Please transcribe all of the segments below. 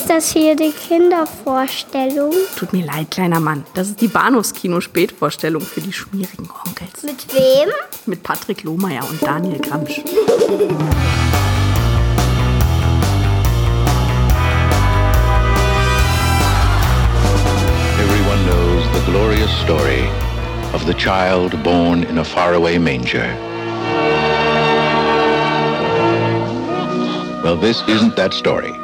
Ist das hier die Kindervorstellung? Tut mir leid, kleiner Mann. Das ist die Bahnhofskino-Spätvorstellung für die schmierigen Onkels. Mit wem? Mit Patrick Lohmeier und Daniel Gramsch. Everyone knows the glorious story of the child born in a faraway manger. Well, this isn't that story.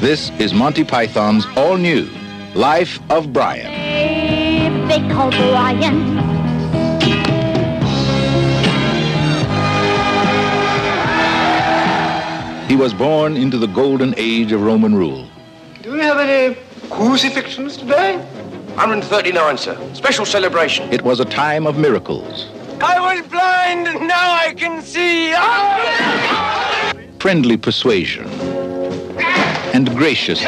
This is Monty Python's all new Life of Brian. They call Brian. He was born into the golden age of Roman rule. Do we have any crucifixions today? 139, sir. Special celebration. It was a time of miracles, I was blind, and now I can see. Ah! friendly persuasion, and gracious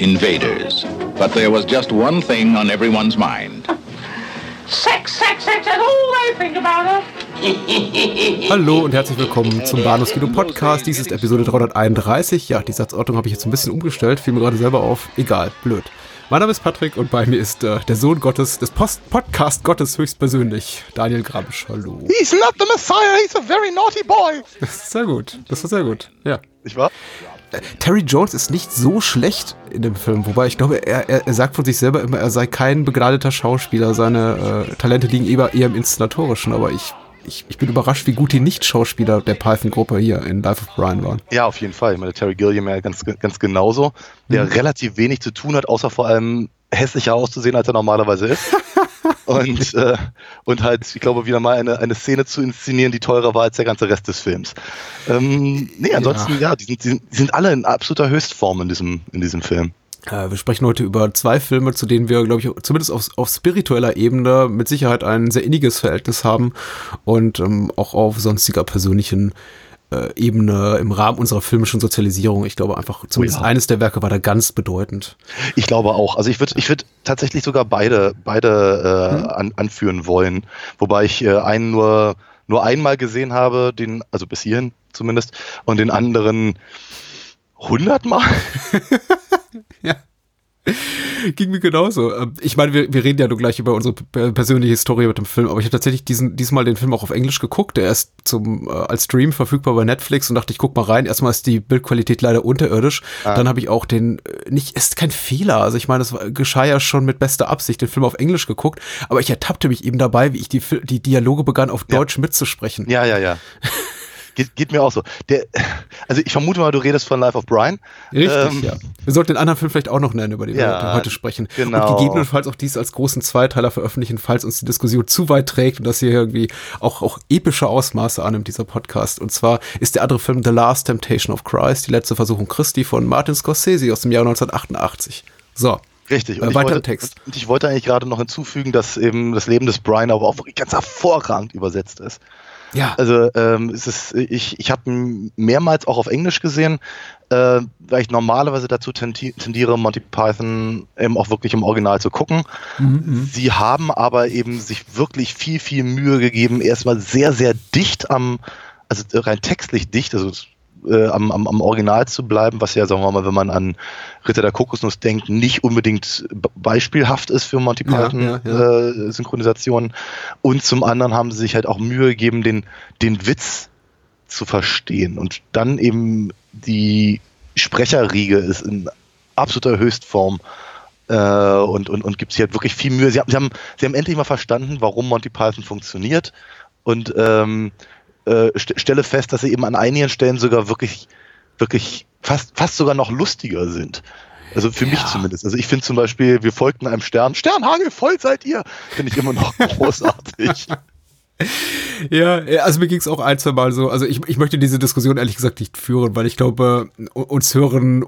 invaders. But there was just one thing on everyone's mind. Sex, sex, sex, that's all they think about it. Hallo und herzlich willkommen zum Bahnhofskino Podcast. Dies ist Episode 331. Ja, die Satzordnung habe ich jetzt ein bisschen umgestellt, fiel mir gerade selber auf. Egal, blöd. Mein Name ist Patrick und bei mir ist äh, der Sohn Gottes, des Post Podcast Gottes höchstpersönlich, Daniel Gramsch. Hallo. He's not the Messiah, he's a very naughty boy. Das ist sehr gut. Das war sehr gut. Ja. Nicht wahr? Terry Jones ist nicht so schlecht in dem Film, wobei ich glaube, er, er, er sagt von sich selber immer, er sei kein begnadeter Schauspieler. Seine äh, Talente liegen eher, eher im Inszenatorischen, aber ich, ich, ich bin überrascht, wie gut die Nicht-Schauspieler der Python-Gruppe hier in Life of Brian waren. Ja, auf jeden Fall. Ich meine, Terry Gilliam ja ganz, ganz genauso, der Mhm. relativ wenig zu tun hat, außer vor allem hässlicher auszusehen, als er normalerweise ist. und, äh, und halt, ich glaube, wieder mal eine, eine Szene zu inszenieren, die teurer war als der ganze Rest des Films. Ähm, nee, ansonsten, ja, die, sind, die, sind, die sind alle in absoluter Höchstform in diesem, in diesem Film. Äh, wir sprechen heute über zwei Filme, zu denen wir, glaube ich, zumindest auf, auf spiritueller Ebene mit Sicherheit ein sehr inniges Verhältnis haben und ähm, auch auf sonstiger persönlichen äh, Ebene im Rahmen unserer filmischen Sozialisierung. Ich glaube einfach, zumindest ja. eines der Werke war da ganz bedeutend. Ich glaube auch. Also ich würde ich würd tatsächlich sogar beide, beide äh, an, anführen wollen. Wobei ich äh, einen nur, nur einmal gesehen habe, den, also bis hierhin zumindest, und den anderen hundertmal. Ja. Ging mir genauso. Ähm, Ich meine, wir, wir reden ja nur gleich über unsere persönliche Historie mit dem Film, aber ich habe tatsächlich diesen, diesmal den Film auch auf Englisch geguckt. Der ist zum, äh, als Stream verfügbar bei Netflix und dachte, ich guck mal rein. Erstmal ist die Bildqualität leider unterirdisch. Dann habe ich auch den, äh, nicht, ist kein Fehler. Also ich meine, es geschah ja schon mit bester Absicht, den Film auf Englisch geguckt, aber ich ertappte mich eben dabei, wie ich die, die Dialoge begann, auf Deutsch mitzusprechen. Ja, ja, ja. Geht, geht mir auch so. Der, also ich vermute mal, du redest von Life of Brian. Richtig, Ähm, ja. Wir sollten den anderen Film vielleicht auch noch nennen, über den wir Ja, heute- sprechen. genau. Und gegebenenfalls auch dies als großen Zweiteiler veröffentlichen, falls uns die Diskussion zu weit trägt und das hier irgendwie auch, auch epische Ausmaße annimmt, dieser Podcast. Und zwar ist der andere Film The Last Temptation of Christ, die letzte Versuchung Christi von Martin Scorsese aus dem Jahr 1988. So. Richtig. Äh, ich weiter Text. Und ich wollte eigentlich gerade noch hinzufügen, dass eben das Leben des Brian aber auch wirklich ganz hervorragend übersetzt ist. Ja. Also ähm, es ist, ich, ich habe ihn mehrmals auch auf Englisch gesehen, äh, weil ich normalerweise dazu tendi- tendiere, Monty Python eben auch wirklich im Original zu gucken. Sie haben aber eben sich wirklich viel, viel Mühe gegeben, erstmal sehr, sehr dicht am, also rein textlich dicht, also äh, am, am, am Original zu bleiben, was ja, sagen wir mal, wenn man an Ritter der Kokosnuss denkt, nicht unbedingt beispielhaft ist für Monty Ja, Python ja, ja. Äh. Und zum anderen haben sie sich halt auch Mühe gegeben, den, den Witz zu verstehen. Und dann eben die Sprecherriege ist in absoluter Höchstform äh, und, und, und gibt sich halt wirklich viel Mühe. Sie haben, sie, haben, sie haben endlich mal verstanden, warum Monty Python funktioniert und ähm, äh, st stelle fest, dass sie eben an einigen Stellen sogar wirklich, wirklich fast, fast sogar noch lustiger sind. Also für mich zumindest. Also ich finde zum Beispiel, wir folgten einem Stern. Sternhagel, voll seid ihr. Finde ich immer noch großartig. Ja, ja, also mir ging es auch ein, zwei Mal so. Also ich, ich möchte diese Diskussion ehrlich gesagt nicht führen, weil ich glaube, uns hören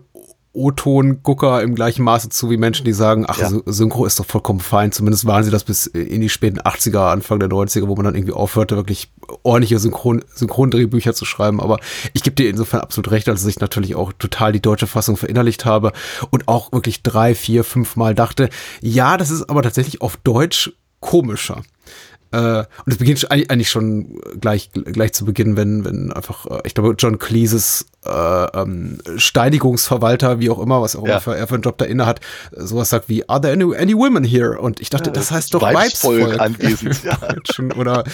O-Ton-Gucker im gleichen Maße zu wie Menschen, die sagen, ach, Ja. Sy- Synchro ist doch vollkommen fein. Zumindest waren sie das bis in die späten 80er, Anfang der 90er, wo man dann irgendwie aufhörte, wirklich ordentliche Synchron Synchrondrehbücher zu schreiben. Aber ich gebe dir insofern absolut recht, als ich natürlich auch total die deutsche Fassung verinnerlicht habe und auch wirklich drei, vier, fünf Mal dachte, ja, das ist aber tatsächlich auf Deutsch komischer. Äh, und es beginnt eigentlich schon gleich, gleich zu Beginn, wenn, wenn einfach, äh, ich glaube, John Cleeses ähm, Steinigungsverwalter, wie auch immer, was auch Ja. immer für, er für einen Job da inne hat, sowas sagt wie, are there any, any women here? Und ich dachte, das heißt doch Weibsvolk anwesend, ja. Oder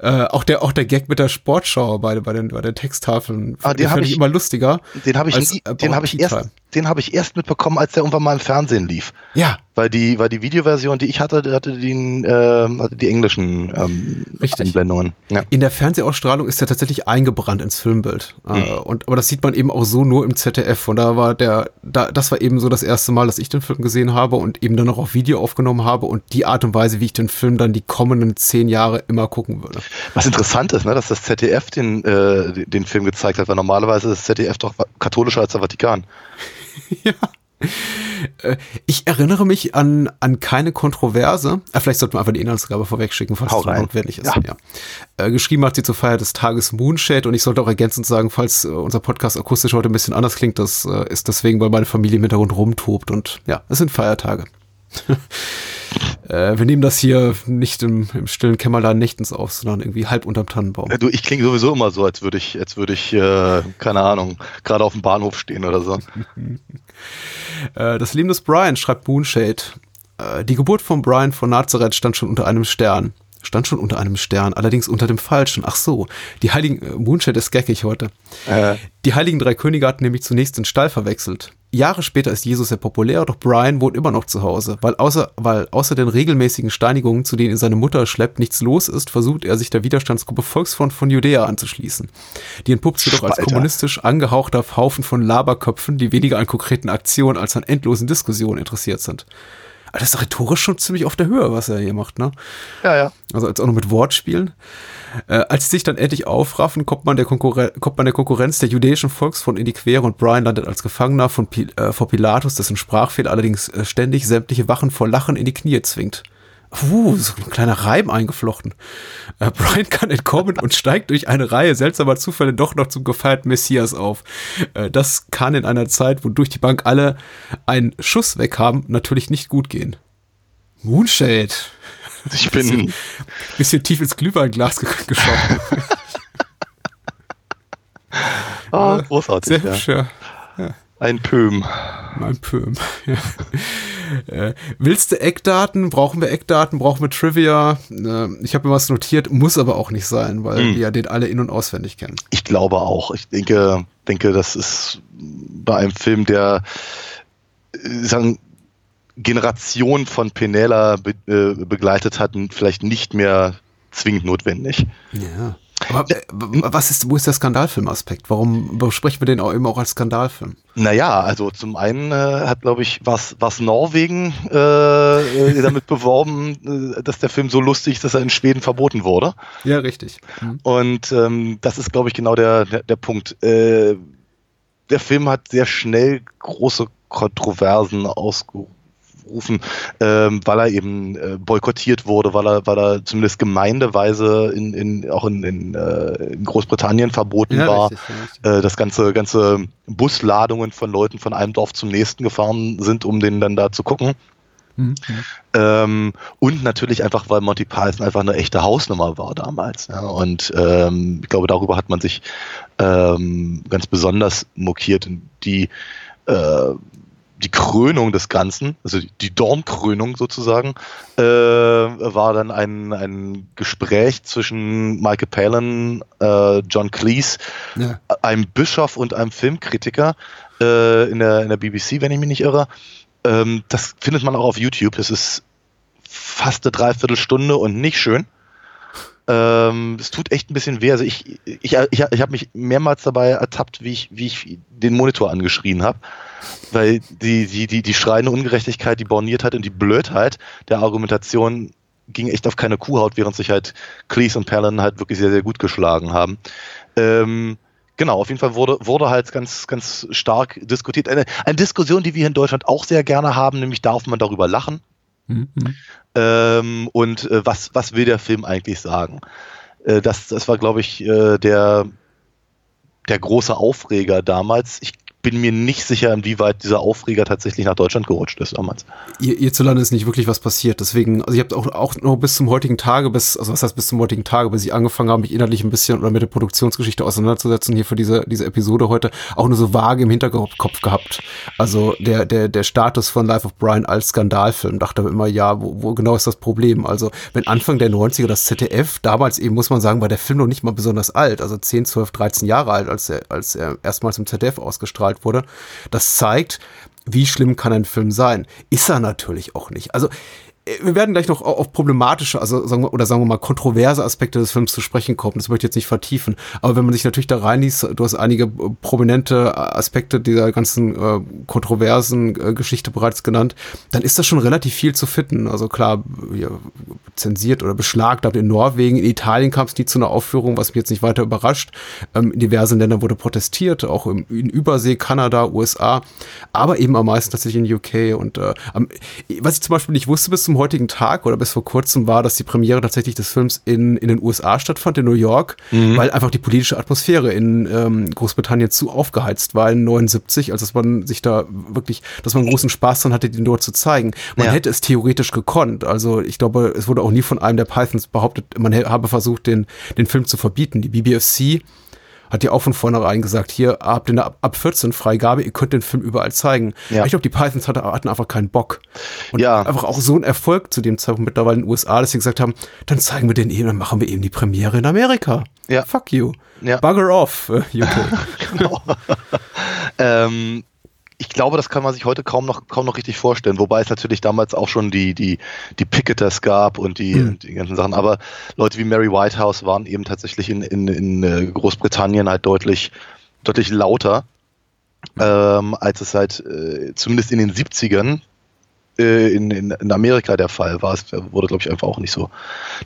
äh, auch der auch der Gag mit der Sportschau bei, bei, den, bei den Texttafeln. Ah, den hab fand ich- immer lustiger. Den habe ich, als nie- About den habe ich erst, den habe ich erst mitbekommen, als der irgendwann mal im Fernsehen lief. Ja, Weil die, weil die Videoversion, die ich hatte, hatte die, ähm, hatte die englischen ähm, Richtig. Einblendungen. Ja. In der Fernsehausstrahlung ist er tatsächlich eingebrannt ins Filmbild. Äh, Mhm. und, aber das sieht man eben auch so nur im ZDF. Und da war der, da, das war eben so das erste Mal, dass ich den Film gesehen habe und eben dann noch auf Video aufgenommen habe und die Art und Weise, wie ich den Film dann die kommenden zehn Jahre immer gucken würde. Was interessant ist, ne, dass das ZDF den, äh, den Film gezeigt hat, weil normalerweise ist das ZDF doch katholischer als der Vatikan. Äh, Ich erinnere mich an, an keine Kontroverse. Äh, vielleicht sollten wir einfach die Inhaltsgabe vorwegschicken, falls es rein. notwendig ist. Ja. Ja. Äh, geschrieben hat sie zur Feier des Tages Moonshade und ich sollte auch ergänzend sagen, falls äh, unser Podcast akustisch heute ein bisschen anders klingt, das äh, ist deswegen, weil meine Familie im Hintergrund rumtobt und ja, es sind Feiertage. äh, wir nehmen das hier nicht im, im stillen Kämmerlein nächtens auf, sondern irgendwie halb unterm Tannenbaum. Ja, du, ich klinge sowieso immer so, als würde ich, als würde ich, äh, keine Ahnung, gerade auf dem Bahnhof stehen oder so. Äh, das Leben des Brian, schreibt Moonshade. Äh, die Geburt von Brian von Nazareth stand schon unter einem Stern. Stand schon unter einem Stern, allerdings unter dem falschen. Ach so, die heiligen, äh, Moonshade ist geckig heute. Äh, Die heiligen drei Könige hatten nämlich zunächst den Stall verwechselt. Jahre später ist Jesus sehr populär, doch Brian wohnt immer noch zu Hause. Weil außer, weil außer den regelmäßigen Steinigungen, zu denen ihn seine Mutter schleppt, nichts los ist, versucht er sich der Widerstandsgruppe Volksfront von Judäa anzuschließen. Die entpuppt sich jedoch als kommunistisch angehauchter Haufen von Laberköpfen, die weniger an konkreten Aktionen als an endlosen Diskussionen interessiert sind. Aber das ist rhetorisch schon ziemlich auf der Höhe, was er hier macht, ne? ja, ja. Also als auch noch mit Wortspielen. Äh, als sie sich dann endlich aufraffen, kommt man, der Konkurren kommt man der Konkurrenz der jüdischen Volksfront in die Quere und Brian landet als Gefangener von Pil äh, vor Pilatus, dessen Sprachfehler allerdings äh, ständig sämtliche Wachen vor Lachen in die Knie zwingt. Uh, so ein kleiner Reim eingeflochten. Äh, Brian kann entkommen und steigt durch eine Reihe seltsamer Zufälle doch noch zum gefeierten Messias auf. Äh, das kann in einer Zeit, wo durch die Bank alle einen Schuss weg haben, natürlich nicht gut gehen. Moonshade. Ich bin, Bisschen tief ins Glühweinglas ge geschoben. ah, großartig, Sehr ja. hübsch, ja. Ein Pöhm. Mein Pöhm. Ja. Äh, willst du Eckdaten? Brauchen wir Eckdaten? Brauchen wir Trivia? Äh, ich habe mir was notiert, muss aber auch nicht sein, weil Hm. wir ja den alle in- und auswendig kennen. Ich glaube auch. Ich denke, denke, das ist bei einem Film, der äh, sagen, Generation von Penela be begleitet hat, vielleicht nicht mehr zwingend notwendig. Ja. Aber äh, was ist, wo ist der Skandalfilmaspekt? Warum besprechen wir den auch immer auch als Skandalfilm? Naja, also zum einen äh, hat, glaube ich, was, was Norwegen äh, damit beworben, äh, dass der Film so lustig ist, dass er in Schweden verboten wurde. Ja, richtig. Und ähm, das ist, glaube ich, genau der, der, der Punkt. Äh, der Film hat sehr schnell große Kontroversen ausgerufen, ähm, weil er eben äh, boykottiert wurde, weil er, weil er zumindest gemeindeweise in, in, auch in, in, äh, in Großbritannien verboten Ja, war. richtig, richtig. Äh, das ganze, ganze Busladungen von Leuten von einem Dorf zum nächsten gefahren sind, um den dann da zu gucken. Mhm. Ähm, und natürlich einfach, weil Monty Python einfach eine echte Hausnummer war damals. Ja. Und ähm, ich glaube, darüber hat man sich ähm, ganz besonders mokiert. Die, äh, die Krönung des Ganzen, also die- Dornkrönung sozusagen, äh, war dann ein, ein Gespräch zwischen Michael Palin, äh, John Cleese, Ja. einem Bischof und einem Filmkritiker äh, in, der, in der BBC, wenn ich mich nicht irre. Ähm, das findet man auch auf YouTube. Das ist fast eine Dreiviertelstunde und nicht schön. Ähm, es tut echt ein bisschen weh. Also ich, ich, ich, ich habe mich mehrmals dabei ertappt, wie ich, wie ich den Monitor angeschrien habe. Weil die, die, die, die schreiende Ungerechtigkeit, die Borniertheit und die Blödheit der Argumentation ging echt auf keine Kuhhaut, während sich halt Cleese und Palin halt wirklich sehr, sehr gut geschlagen haben. Ähm, genau, auf jeden Fall wurde, wurde halt ganz, ganz stark diskutiert. Eine, eine Diskussion, die wir in Deutschland auch sehr gerne haben, nämlich darf man darüber lachen? Mhm. Ähm, und äh, was, was will der Film eigentlich sagen? Äh, das, das war, glaube ich, äh, der, der große Aufreger damals. Ich bin mir nicht sicher, inwieweit dieser Aufreger tatsächlich nach Deutschland gerutscht ist damals. Hierzulande ist nicht wirklich was passiert. Deswegen, also ihr habt auch, auch nur bis zum heutigen Tage, bis, also was heißt bis zum heutigen Tage, bis ich angefangen habe, mich inhaltlich ein bisschen oder mit der Produktionsgeschichte auseinanderzusetzen, hier für diese, diese Episode heute, auch nur so vage im Hinterkopf gehabt. Also der, der, der Status von Life of Brian als Skandalfilm, dachte immer, ja, wo, wo genau ist das Problem? Also, wenn Anfang der 90er das ZDF, damals eben muss man sagen, war der Film noch nicht mal besonders alt, also 10, 12, 13 Jahre alt, als er, als er erstmals im ZDF ausgestrahlt wurde. Das zeigt, wie schlimm kann ein Film sein? Ist er natürlich auch nicht. Also wir werden gleich noch auf problematische, also sagen wir, oder sagen wir mal kontroverse Aspekte des Films zu sprechen kommen. Das möchte ich jetzt nicht vertiefen. Aber wenn man sich natürlich da reinliest, du hast einige prominente Aspekte dieser ganzen äh, kontroversen äh, Geschichte bereits genannt, dann ist das schon relativ viel zu finden. Also klar, ja, zensiert oder beschlagnahmt in Norwegen, in Italien kam es nie zu einer Aufführung, was mich jetzt nicht weiter überrascht. Ähm, in diversen Ländern wurde protestiert, auch im, in Übersee, Kanada, USA, aber eben am meisten tatsächlich in UK. Und äh, was ich zum Beispiel nicht wusste bis zum heutigen Tag oder bis vor kurzem war, dass die Premiere tatsächlich des Films in, in den USA stattfand, in New York, mhm. weil einfach die politische Atmosphäre in ähm, Großbritannien zu aufgeheizt war in 79, als dass man sich da wirklich, dass man großen Spaß dran hatte, den dort zu zeigen. Man ja. hätte es theoretisch gekonnt. Also ich glaube, es wurde auch nie von einem der Pythons behauptet, man habe versucht, den, den Film zu verbieten. Die BBFC hat ja auch von vornherein gesagt, hier habt ihr eine ab 14 Freigabe, ihr könnt den Film überall zeigen. Ja. Ich glaube, die Pythons hatten, einfach keinen Bock. Und ja. einfach auch so ein Erfolg zu dem Zeitpunkt mittlerweile in den USA, dass sie gesagt haben, dann zeigen wir den eben, dann machen wir eben die Premiere in Amerika. Ja. Fuck you. Ja. Bugger off, äh, UK. genau. ähm, ich glaube, das kann man sich heute kaum noch, kaum noch richtig vorstellen, wobei es natürlich damals auch schon die, die, die Picketers gab und die, mhm. die ganzen Sachen. Aber Leute wie Mary Whitehouse waren eben tatsächlich in, in, in äh, Großbritannien halt deutlich, deutlich lauter, ähm, als es halt äh, zumindest in den 70ern äh, in, in, in Amerika der Fall war. Es wurde, glaube ich, einfach auch nicht so,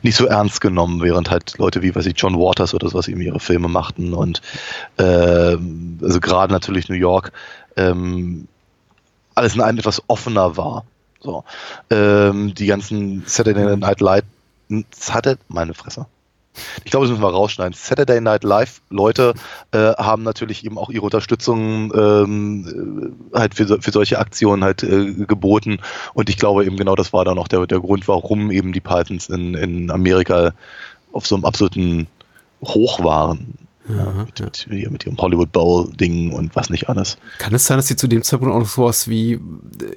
nicht so ernst genommen, während halt Leute wie, weiß ich, John Waters oder sowas eben ihre Filme machten und äh, also gerade natürlich New York ähm, alles in einem etwas offener war. So. Ähm, die ganzen Saturday Night Live, Saturday, meine Fresse. Ich glaube, das müssen wir rausschneiden. Saturday Night Live Leute äh, haben natürlich eben auch ihre Unterstützung ähm, äh, halt für, für solche Aktionen halt äh, geboten. Und ich glaube eben genau das war dann auch der, der Grund, warum eben die Pythons in, in Amerika auf so einem absoluten Hoch waren. Ja, mit. Mit, mit, ihrem Hollywood Bowl-Ding und was nicht alles. Kann es sein, dass sie zu dem Zeitpunkt auch noch sowas wie,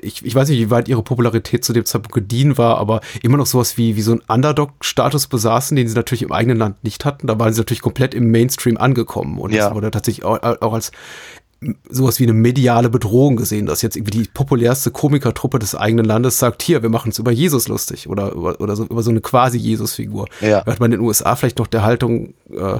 ich, ich weiß nicht, wie weit ihre Popularität zu dem Zeitpunkt gediehen war, aber immer noch sowas wie, wie so ein Underdog-Status besaßen, den sie natürlich im eigenen Land nicht hatten. Da waren sie natürlich komplett im Mainstream angekommen und ja. das wurde tatsächlich auch, auch als sowas wie eine mediale Bedrohung gesehen, dass jetzt irgendwie die populärste Komikertruppe des eigenen Landes sagt, hier, wir machen es über Jesus lustig oder über, oder so, über so eine quasi Jesus-Figur. Ja. Hat man in den USA vielleicht noch der Haltung, äh,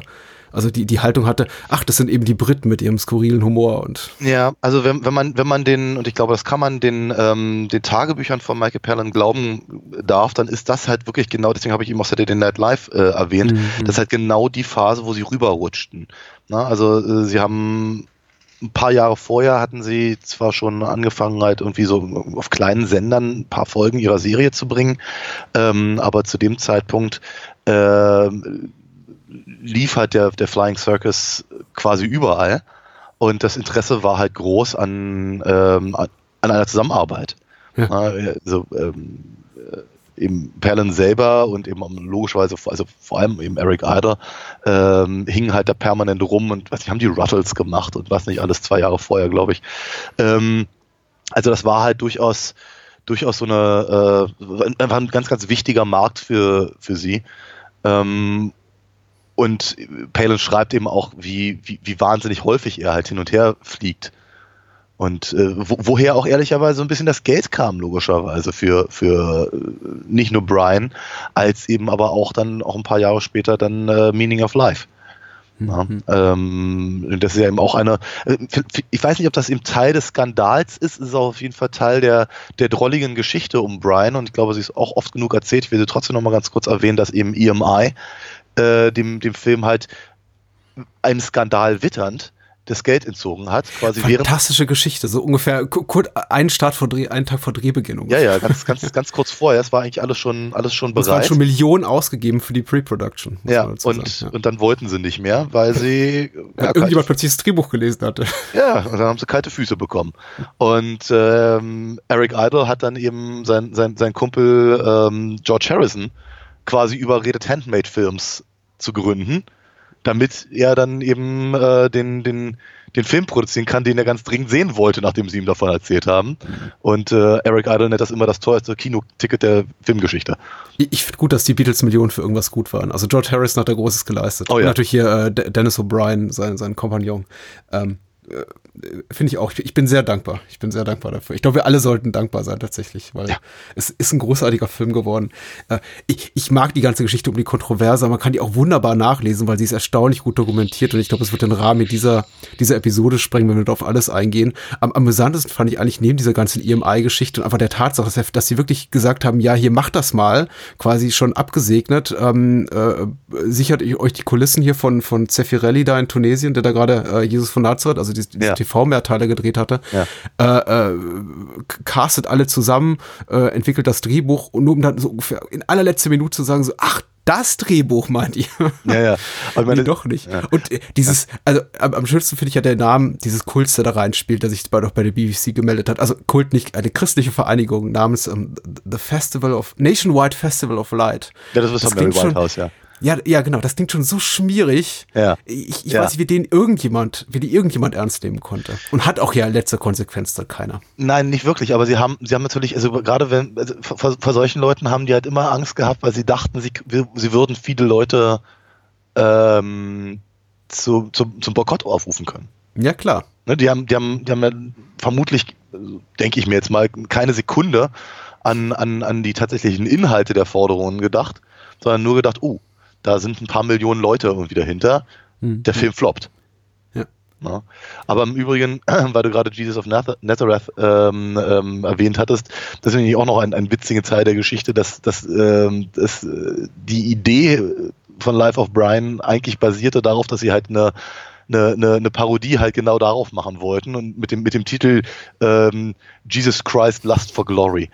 also die, die Haltung hatte, ach, das sind eben die Briten mit ihrem skurrilen Humor und. Ja, also wenn, wenn man, wenn man den, und ich glaube, das kann man den, ähm, den Tagebüchern von Michael Perlin glauben darf, dann ist das halt wirklich genau, deswegen habe ich eben auch Saturday Night Live äh, erwähnt, mhm. das ist halt genau die Phase, wo sie rüberrutschten. Na, also äh, sie haben ein paar Jahre vorher hatten sie zwar schon angefangen, halt irgendwie so auf kleinen Sendern ein paar Folgen ihrer Serie zu bringen, ähm, aber zu dem Zeitpunkt äh, lief halt der, der Flying Circus quasi überall und das Interesse war halt groß an, ähm, an einer Zusammenarbeit. Ja. Also, ähm, äh, eben Perlin selber und eben logischerweise, also vor allem eben Eric Idle, ähm, hingen halt da permanent rum und was, die haben die Ruttles gemacht und was nicht alles zwei Jahre vorher, glaube ich. Ähm, also das war halt durchaus durchaus so eine äh, einfach ein ganz, ganz wichtiger Markt für, für sie. Ähm, und Palin schreibt eben auch, wie, wie, wie wahnsinnig häufig er halt hin und her fliegt. Und äh, wo, woher auch ehrlicherweise so ein bisschen das Geld kam, logischerweise, für, für äh, nicht nur Brian, als eben aber auch dann auch ein paar Jahre später dann äh, Meaning of Life. Ja, mhm. ähm, das ist ja eben auch eine, äh, ich weiß nicht, ob das eben Teil des Skandals ist, ist auch auf jeden Fall Teil der, der drolligen Geschichte um Brian und ich glaube, sie ist auch oft genug erzählt. Ich will sie trotzdem noch mal ganz kurz erwähnen, dass eben EMI äh, dem, dem Film halt einen Skandal witternd das Geld entzogen hat, quasi während. Fantastische Geschichte, so ungefähr ku- kurz einen Start vor Dreh, einen Tag vor Drehbeginn. Ja, ja, ganz, ganz, ganz kurz vorher. Es war eigentlich alles schon, alles schon Es waren bereit. schon Millionen ausgegeben für die Pre-Production. ja, und, sagen, und dann wollten sie nicht mehr, weil sie. ja. Hat irgendjemand plötzlich das Drehbuch gelesen hatte. Ja, und dann haben sie kalte Füße bekommen. Und ähm, Eric Idle hat dann eben sein, sein, sein Kumpel ähm, George Harrison quasi überredet, Handmade-Films zu gründen, damit er dann eben äh, den, den, den Film produzieren kann, den er ganz dringend sehen wollte, nachdem sie ihm davon erzählt haben. Und äh, Eric Idle nennt das immer das teuerste Kinoticket der Filmgeschichte. Ich, finde gut, dass die Beatles Millionen für irgendwas gut waren. Also George Harrison hat da Großes geleistet. Oh ja. Und natürlich hier äh, De- Dennis O'Brien, sein, sein Kompagnon. Ähm, äh, finde ich auch. Ich, bin sehr dankbar. Ich bin sehr dankbar dafür. Ich glaube, wir alle sollten dankbar sein tatsächlich, weil Ja. es ist ein großartiger Film geworden. Äh, ich, ich mag die ganze Geschichte um die Kontroverse, man kann die auch wunderbar nachlesen, weil sie ist erstaunlich gut dokumentiert und ich glaube, es wird den Rahmen dieser, dieser Episode sprengen, wenn wir darauf alles eingehen. Am amüsantesten fand ich eigentlich neben dieser ganzen EMI-Geschichte und einfach der Tatsache, dass, dass sie wirklich gesagt haben, ja, hier macht das mal, quasi schon abgesegnet, ähm, äh, sichert euch die Kulissen hier von, von Zeffirelli da in Tunesien, der da gerade äh, Jesus von Nazareth, also diese, diese Ja. TV-Mehrteile gedreht hatte, Ja. äh, äh, castet alle zusammen, äh, entwickelt das Drehbuch und nur um dann so ungefähr in allerletzter Minute zu sagen, so, ach, das Drehbuch meint ihr? Ja, ja. Aber meine, nee, doch nicht. Und äh, dieses, also am, am schönsten finde ich ja der Name dieses Kults, der da reinspielt, der sich bei, doch bei der BBC gemeldet hat. Also Kult nicht, eine christliche Vereinigung namens ähm, The Festival of, Nationwide Festival of Light. Ja, das ist am Mary Whitehouse, ja. Ja, ja, genau, das klingt schon so schmierig. Ja. Ich, ich Ja. weiß nicht, wie den irgendjemand, wie die irgendjemand ernst nehmen konnte. Und hat auch ja letzte Konsequenz dann keiner. Nein, nicht wirklich, aber sie haben, sie haben natürlich, also gerade wenn, also vor, vor solchen Leuten haben die halt immer Angst gehabt, weil sie dachten, sie, sie würden viele Leute ähm, zu, zum, zum Boykott aufrufen können. Ja, klar. Ne, die haben, die haben, die haben ja vermutlich, denke ich mir jetzt mal, keine Sekunde an, an, an die tatsächlichen Inhalte der Forderungen gedacht, sondern nur gedacht, oh, da sind ein paar Millionen Leute irgendwie dahinter, der Film floppt. Ja. Ja. Aber im Übrigen, weil du gerade Jesus of Nazareth ähm, ähm, erwähnt hattest, das ist nämlich auch noch ein, ein witziger Teil der Geschichte, dass, dass, ähm, dass äh, die Idee von Life of Brian eigentlich basierte darauf, dass sie halt eine eine, eine, eine Parodie halt genau darauf machen wollten und mit dem, mit dem Titel ähm, Jesus Christ Lust for Glory.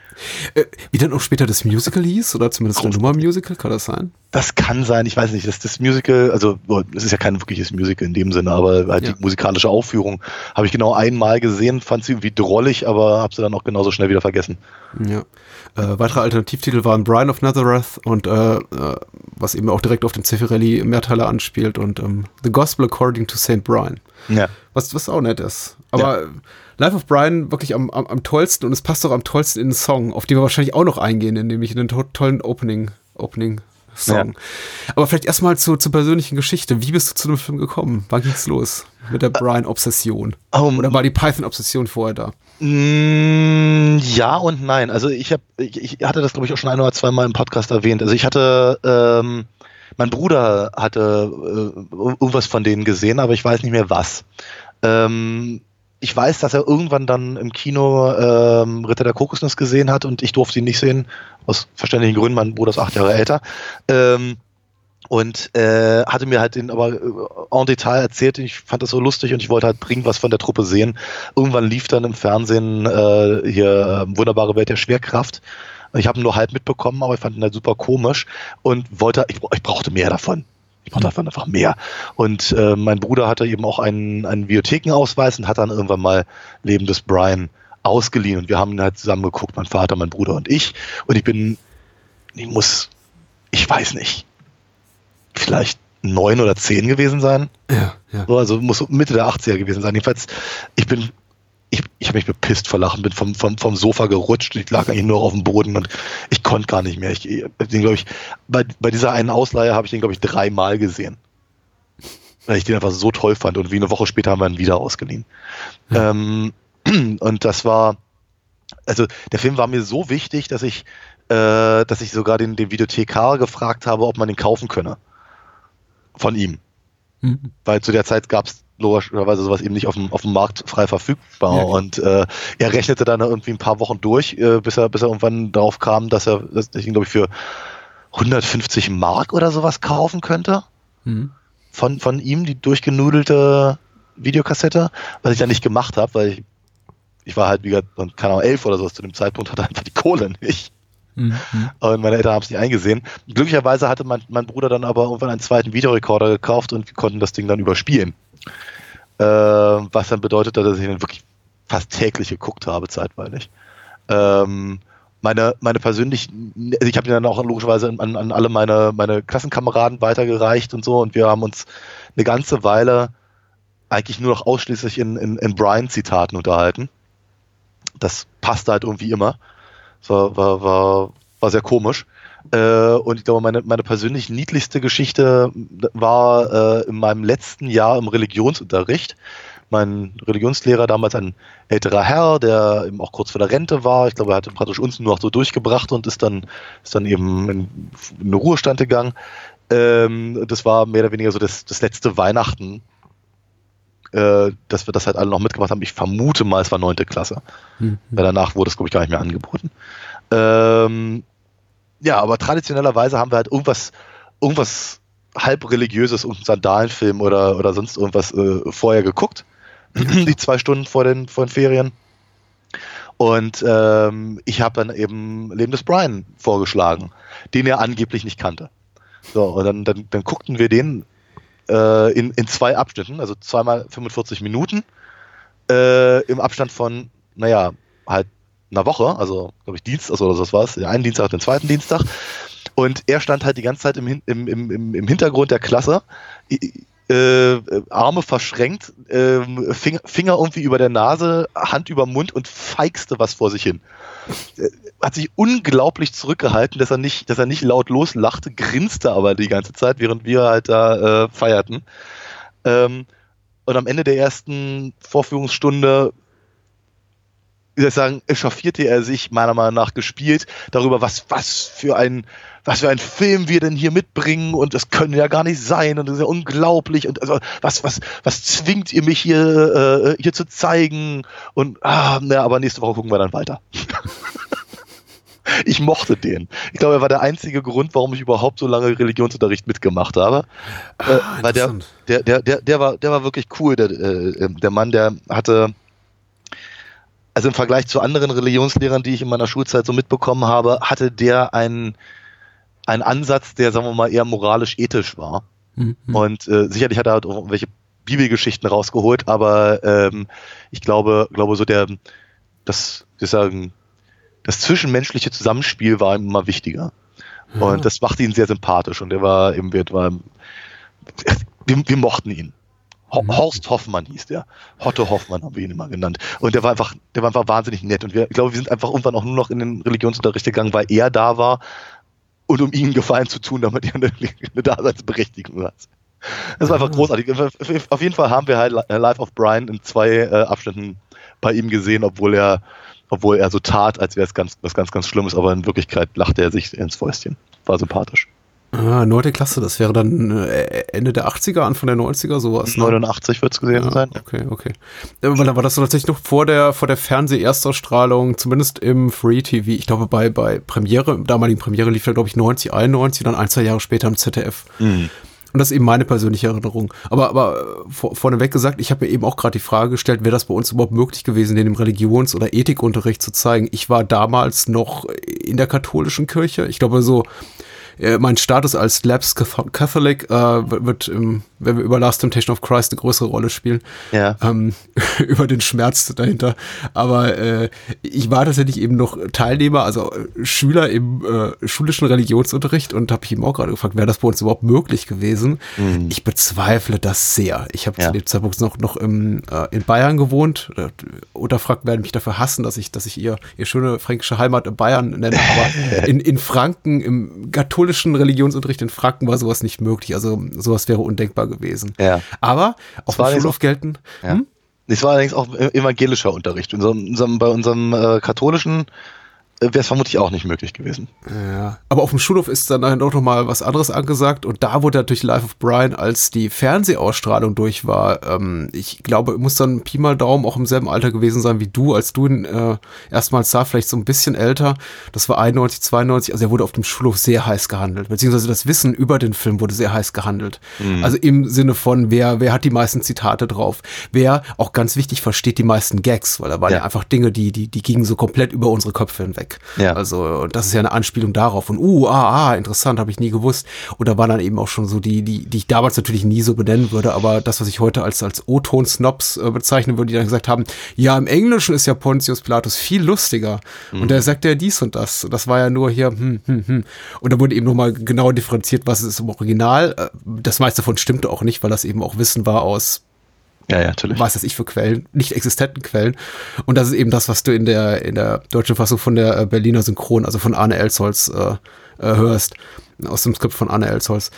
Äh, wie dann auch später das Musical hieß, oder zumindest eine Nummer Musical, kann das sein? Das kann sein, ich weiß nicht, das, das Musical, also es ist ja kein wirkliches Musical in dem Sinne, aber halt Ja. die musikalische Aufführung habe ich genau einmal gesehen, fand sie irgendwie drollig, aber habe sie dann auch genauso schnell wieder vergessen. Ja. Äh, weitere Alternativtitel waren Brian of Nazareth und äh, äh, was eben auch direkt auf den Zeffirelli Mehrteiler anspielt und ähm, The Gospel According to St. Brian. Ja. Was, was auch nett ist. Aber Life of Brian wirklich am, am, am tollsten und es passt auch am tollsten in den Song, auf den wir wahrscheinlich auch noch eingehen, nämlich in den to tollen Opening, Opening Song. Aber vielleicht erstmal zu, zur persönlichen Geschichte. Wie bist du zu dem Film gekommen? Wann ging's los? Mit der Brian-Obsession? Oh, Oder war die Python-Obsession vorher da? Mm, ja und nein. Also ich habe, ich, hatte das glaube ich auch schon ein oder zwei Mal im Podcast erwähnt. Also ich hatte, ähm, mein Bruder hatte äh, irgendwas von denen gesehen, aber ich weiß nicht mehr was. Ähm, ich weiß, dass er irgendwann dann im Kino ähm, Ritter der Kokosnuss gesehen hat und ich durfte ihn nicht sehen, aus verständlichen Gründen. Mein Bruder ist acht Jahre älter. Ähm, und äh, hatte mir halt den aber äh, en Detail erzählt. Ich fand das so lustig und ich wollte halt dringend was von der Truppe sehen. Irgendwann lief dann im Fernsehen äh, hier äh, Wunderbare Welt der Schwerkraft. Ich habe ihn nur halb mitbekommen, aber ich fand ihn halt super komisch und wollte, ich, ich brauchte mehr davon. Ich brauchte davon einfach mehr. Und äh, mein Bruder hatte eben auch einen, einen Bibliothekenausweis und hat dann irgendwann mal Leben des Brian ausgeliehen. Und wir haben ihn halt zusammen geguckt, mein Vater, mein Bruder und ich. Und ich bin, ich muss, ich weiß nicht, vielleicht neun oder zehn gewesen sein. Ja, ja. So, also muss Mitte der 80er gewesen sein. Jedenfalls, ich bin, ich, ich habe mich bepisst vor Lachen, bin vom, vom, vom Sofa gerutscht, ich lag eigentlich nur auf dem Boden und ich konnte gar nicht mehr. Ich, den glaube ich, bei, bei dieser einen Ausleihe habe ich den, glaube ich, dreimal gesehen. Weil ich den einfach so toll fand und wie eine Woche später haben wir ihn wieder ausgeliehen. Ähm, und das war, also der Film war mir so wichtig, dass ich, äh, dass ich sogar den, den Videothekar gefragt habe, ob man den kaufen könne. Von ihm. Mhm. Weil zu der Zeit gab es logischerweise sowas eben nicht auf dem, auf dem Markt frei verfügbar. Ja, und äh, er rechnete dann irgendwie ein paar Wochen durch, äh, bis er, bis er irgendwann darauf kam, dass er, ich ihn, glaube ich, für 150 Mark oder sowas kaufen könnte. Mhm. Von, von ihm, die durchgenudelte Videokassette, was ich dann nicht gemacht habe, weil ich, ich war halt, wie gesagt, keine Ahnung, elf oder so zu dem Zeitpunkt, hatte einfach die Kohle nicht. Mhm. Und meine Eltern haben es nicht eingesehen. Glücklicherweise hatte mein, mein Bruder dann aber irgendwann einen zweiten Videorekorder gekauft und wir konnten das Ding dann überspielen. Äh, was dann bedeutet, dass ich dann wirklich fast täglich geguckt habe, zeitweilig. Ähm, meine, meine persönlichen, also ich habe ihn dann auch logischerweise an, an alle meine, meine Klassenkameraden weitergereicht und so und wir haben uns eine ganze Weile eigentlich nur noch ausschließlich in, in, in Brian-Zitaten unterhalten. Das passte halt irgendwie immer. War, war, war, war sehr komisch. Äh, und ich glaube, meine, meine persönlich niedlichste Geschichte war äh, in meinem letzten Jahr im Religionsunterricht. Mein Religionslehrer, damals ein älterer Herr, der eben auch kurz vor der Rente war. Ich glaube, er hatte praktisch uns nur noch so durchgebracht und ist dann, ist dann eben in, in den Ruhestand gegangen. Ähm, das war mehr oder weniger so das, das letzte Weihnachten, äh, dass wir das halt alle noch mitgemacht haben. Ich vermute mal, es war neunte Klasse. Mhm. Weil danach wurde es, glaube ich, gar nicht mehr angeboten. Ähm, ja, aber traditionellerweise haben wir halt irgendwas, irgendwas halb religiöses, irgendeinen Sandalenfilm oder, oder sonst irgendwas äh, vorher geguckt. Die zwei Stunden vor den, vor den Ferien. Und ähm, ich habe dann eben Leben des Brian vorgeschlagen, den er angeblich nicht kannte. So, und dann, dann, dann guckten wir den äh, in, in zwei Abschnitten, also zweimal 45 Minuten, äh, im Abstand von, naja, halt einer Woche, also glaube ich Dienstag oder so was war es, den einen Dienstag, den zweiten Dienstag. Und er stand halt die ganze Zeit im, im, im, im, Hintergrund der Klasse, äh, Arme verschränkt, äh, Finger, Finger irgendwie über der Nase, Hand über Mund und feixte was vor sich hin. Äh, Hat sich unglaublich zurückgehalten, dass er nicht, dass er nicht laut loslachte, grinste aber die ganze Zeit, während wir halt da äh, feierten. Ähm, und am Ende der ersten Vorführungsstunde wie soll ich sagen, echauffierte er sich meiner Meinung nach gespielt darüber, was, was für ein, was für ein Film wir denn hier mitbringen und das können ja gar nicht sein und das ist ja unglaublich und also was, was, was zwingt ihr mich hier, äh, hier zu zeigen und ah, na, aber nächste Woche gucken wir dann weiter. ich mochte den. Ich glaube, er war der einzige Grund, warum ich überhaupt so lange Religionsunterricht mitgemacht habe. äh, weil der, der, der, der, der war, der war wirklich cool. Der, äh, der Mann, der hatte, also im Vergleich zu anderen Religionslehrern, die ich in meiner Schulzeit so mitbekommen habe, hatte der einen, einen Ansatz, der, sagen wir mal, eher moralisch-ethisch war. Mhm. Und äh, sicherlich hat er halt auch irgendwelche Bibelgeschichten rausgeholt, aber ähm, ich glaube, glaube so der, das, ich sagen, das zwischenmenschliche Zusammenspiel war ihm immer wichtiger. Und das machte ihn sehr sympathisch und er war eben, wir, wir, wir mochten ihn. Ho Horst Hoffmann hieß der. Otto Hoffmann haben wir ihn immer genannt. Und der war einfach, der war einfach wahnsinnig nett. Und wir, ich glaube, wir sind einfach irgendwann auch nur noch in den Religionsunterricht gegangen, weil er da war und um ihnen Gefallen zu tun, damit er eine, eine Daseinsberechtigung hat. Das war einfach großartig. Auf jeden Fall haben wir halt Life of Brian in zwei äh, Abschnitten bei ihm gesehen, obwohl er, obwohl er so tat, als wäre es ganz, was ganz, ganz Schlimmes, aber in Wirklichkeit lachte er sich ins Fäustchen. War sympathisch. Ah, neunte Klasse, das wäre dann äh, Ende der 80er, Anfang der 90er, sowas. ne? 89 wird es gewesen Ja, sein. okay, okay. Ja, Weil da war das so tatsächlich noch vor der, vor der Fernseh-Erstausstrahlung, zumindest im Free TV. Ich glaube, bei, bei Premiere, im damaligen Premiere lief er, glaube ich, 90, 91, dann ein, zwei Jahre später im ZDF. Mhm. Und das ist eben meine persönliche Erinnerung. Aber, aber äh, vor, vorneweg gesagt, ich habe mir eben auch gerade die Frage gestellt, wäre das bei uns überhaupt möglich gewesen, den im Religions- oder Ethikunterricht zu zeigen? Ich war damals noch in der katholischen Kirche. Ich glaube so, äh, mein Status als Labs Cath- Catholic äh, wird, im, wenn wir über Last Temptation of Christ eine größere Rolle spielen. Ja. Ähm, über den Schmerz dahinter. Aber äh, ich war tatsächlich eben noch Teilnehmer, also äh, Schüler im äh, schulischen Religionsunterricht und habe ich ihm auch gerade gefragt, wäre das bei uns überhaupt möglich gewesen? Ich bezweifle das sehr. Ich habe Ja. zu dem Zeitpunkt noch, noch im, äh, in Bayern gewohnt. Äh, Unterfranken werden mich dafür hassen, dass ich, dass ich ihr, ihr schöne fränkische Heimat in Bayern nenne. Aber in, in Franken, im katholischen Religionsunterricht in Franken war sowas nicht möglich. Also sowas wäre undenkbar gewesen. Ja. Aber auf dem Schulhof gelten. Ja. Hm? Das war allerdings auch evangelischer Unterricht. Unserem, unserem, bei unserem äh, katholischen wäre es vermutlich auch nicht möglich gewesen. Ja, aber auf dem Schulhof ist dann auch noch mal was anderes angesagt und da wurde natürlich Life of Brian, als die Fernsehausstrahlung durch war, ähm, ich glaube, muss dann Pi mal Daumen auch im selben Alter gewesen sein wie du, als du ihn äh, erstmals sah, vielleicht so ein bisschen älter. Das war 91, 92, also er wurde auf dem Schulhof sehr heiß gehandelt, beziehungsweise das Wissen über den Film wurde sehr heiß gehandelt. Mhm. Also im Sinne von, wer, wer hat die meisten Zitate drauf? Wer, auch ganz wichtig, versteht die meisten Gags, weil da waren ja, Ja. einfach Dinge, die, die, die gingen so komplett über unsere Köpfe hinweg. Ja. Also, und das ist ja eine Anspielung darauf. Und, uh, ah, ah, interessant, habe ich nie gewusst. Und da waren dann eben auch schon so die, die, die ich damals natürlich nie so benennen würde, aber das, was ich heute als, als O-Ton-Snobs äh, bezeichnen würde, die dann gesagt haben, ja, im Englischen ist ja Pontius Pilatus viel lustiger. Und der sagt ja dies und das. Das war ja nur hier, hm, hm, hm. Und da wurde eben nochmal genau differenziert, was ist im Original. Äh, Das meiste davon stimmte auch nicht, weil das eben auch Wissen war aus Ja, ja, natürlich. weiß das ich für Quellen, nicht existenten Quellen. Und das ist eben das, was du in der, in der deutschen Fassung von der äh, Berliner Synchron, also von Arne Elsholz, äh, äh, hörst. Aus dem Skript von Arne Elsholz.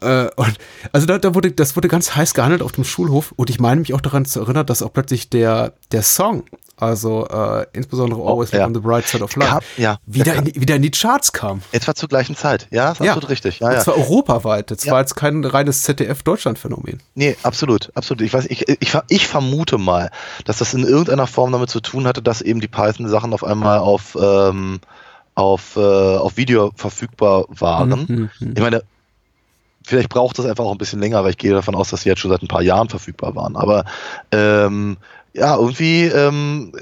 Äh, und also da, da wurde, das wurde ganz heiß gehandelt auf dem Schulhof. Und ich meine mich auch daran zu erinnern, dass auch plötzlich der, der Song, also äh, insbesondere Always ja. on the Bright Side of Life, Kam- ja, wieder, der in die, wieder in die Charts kam. Etwa zur gleichen Zeit. Ja, ist Ja. absolut richtig. Ja, Und zwar europaweit. Das war jetzt kein reines ZDF-Deutschland-Phänomen. Nee, absolut, absolut. Ich weiß, ich, ich, ich vermute mal, dass das in irgendeiner Form damit zu tun hatte, dass eben die Python-Sachen auf einmal auf, ähm, auf, äh, auf Video verfügbar waren. Mhm, Ich meine, vielleicht braucht das einfach auch ein bisschen länger, weil ich gehe davon aus, dass sie jetzt schon seit ein paar Jahren verfügbar waren. Aber ähm, ja, irgendwie ähm,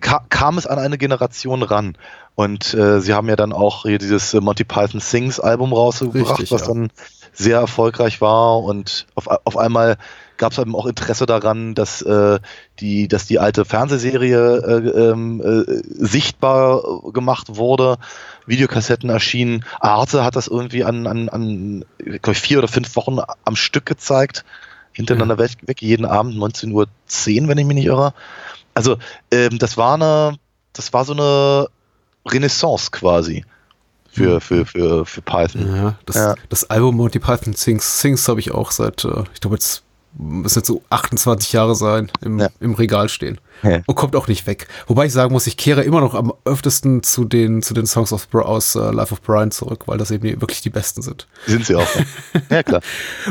ka kam es an eine Generation ran. Und äh, sie haben ja dann auch hier dieses äh, Monty Python Sings Album rausgebracht, Richtig, was ja. dann sehr erfolgreich war und auf, auf einmal gab es eben auch Interesse daran, dass äh, die, dass die alte Fernsehserie äh, ähm, äh, sichtbar gemacht wurde, Videokassetten erschienen. Arte hat das irgendwie an, an, an ich vier oder fünf Wochen am Stück gezeigt, hintereinander weg, weg, jeden Abend 19.10 Uhr, wenn ich mich nicht irre. Also ähm, das war eine, das war so eine Renaissance quasi für, für, für, für Python. Ja, das, Ja. das Album Monty Python Sings, Sings habe ich auch seit, äh, ich glaube jetzt müssen jetzt so 28 Jahre sein, im, Ja. im Regal stehen. Ja. Und kommt auch nicht weg. Wobei ich sagen muss, ich kehre immer noch am öftesten zu den, zu den Songs of, aus äh, Life of Brian zurück, weil das eben die, wirklich die besten sind. Sind sie auch. ja, klar.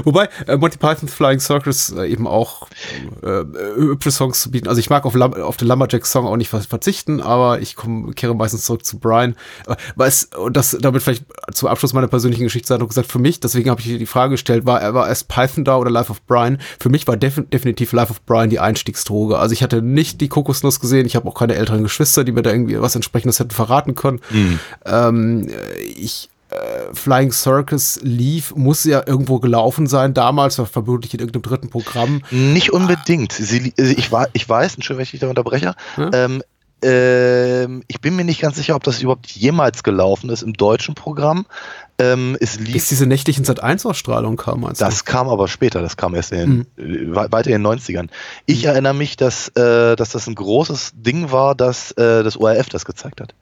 Wobei äh, Monty Python's Flying Circus äh, eben auch äh, hübsche Songs zu bieten. Also ich mag auf, Lam auf den Lumberjack-Song auch nicht ver- verzichten, aber ich komm, kehre meistens zurück zu Brian. Äh, Was, und das damit vielleicht zum Abschluss meiner persönlichen Geschichtszeitung gesagt, für mich, deswegen habe ich die Frage gestellt, war, war erst Python da oder Life of Brian? Für mich war defi definitiv Life of Brian die Einstiegsdroge. Also ich hatte nicht die Kokosnuss gesehen, ich habe auch keine älteren Geschwister, die mir da irgendwie was entsprechendes hätten verraten können. Ähm, ich äh, Flying Circus lief, muss ja irgendwo gelaufen sein damals, war vermutlich in irgendeinem dritten Programm. Nicht unbedingt. Sie, also ich, war, ich weiß, Entschuldigung, wenn ich dich da unterbreche. Ja. Ähm, ähm, ich bin mir nicht ganz sicher, ob das überhaupt jemals gelaufen ist im deutschen Programm. Ähm, es Bis lief, diese nächtlichen Sat-1-Ausstrahlung kam, meinst das kam aber später, das kam erst in, äh, wei- weiter in den 90ern. Ich erinnere mich, dass, äh, dass das ein großes Ding war, dass äh, das ORF das gezeigt hat.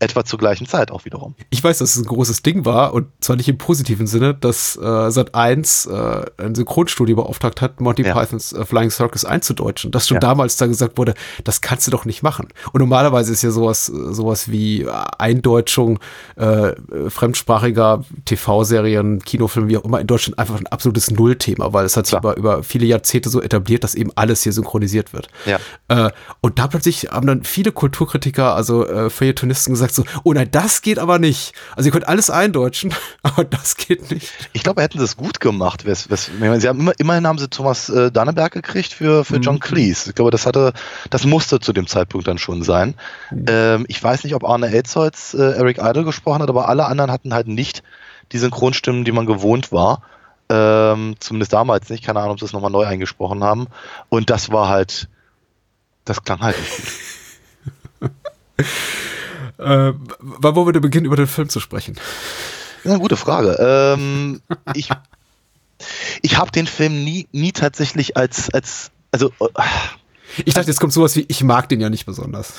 Etwa zur gleichen Zeit auch wiederum. Ich weiß, dass es ein großes Ding war und zwar nicht im positiven Sinne, dass äh, Sat1 äh, ein Synchronstudio beauftragt hat, Monty Ja. Pythons äh, Flying Circus einzudeutschen. Dass schon Ja. damals da gesagt wurde, das kannst du doch nicht machen. Und normalerweise ist ja sowas, äh, sowas wie äh, Eindeutschung äh, äh, fremdsprachiger TV-Serien, Kinofilme, wie auch immer in Deutschland einfach ein absolutes Nullthema, weil es hat sich über, über viele Jahrzehnte so etabliert, dass eben alles hier synchronisiert wird. Ja. Äh, und da plötzlich haben dann viele Kulturkritiker, also äh, Feuilletonisten gesagt so, oh nein, das geht aber nicht. Also ihr könnt alles eindeutschen, aber das geht nicht. Ich glaube, hätten sie es gut gemacht. Wes, wes, meine, sie haben immer, immerhin haben sie Thomas äh, Danneberg gekriegt für, für John Cleese. Ich glaube, das hatte, das musste zu dem Zeitpunkt dann schon sein. Ähm, ich weiß nicht, ob Arne Elsholz äh, Eric Idle gesprochen hat, aber alle anderen hatten halt nicht die Synchronstimmen, die man gewohnt war. Ähm, zumindest damals nicht. Keine Ahnung, ob sie es nochmal neu eingesprochen haben. Und das war halt, das klang halt nicht gut. Äh, wann wollen wir denn beginnen, über den Film zu sprechen? Das ist eine gute Frage. Ähm, ich ich habe den Film nie, nie tatsächlich als, als also äh, Ich dachte, jetzt kommt sowas wie, ich mag den ja nicht besonders.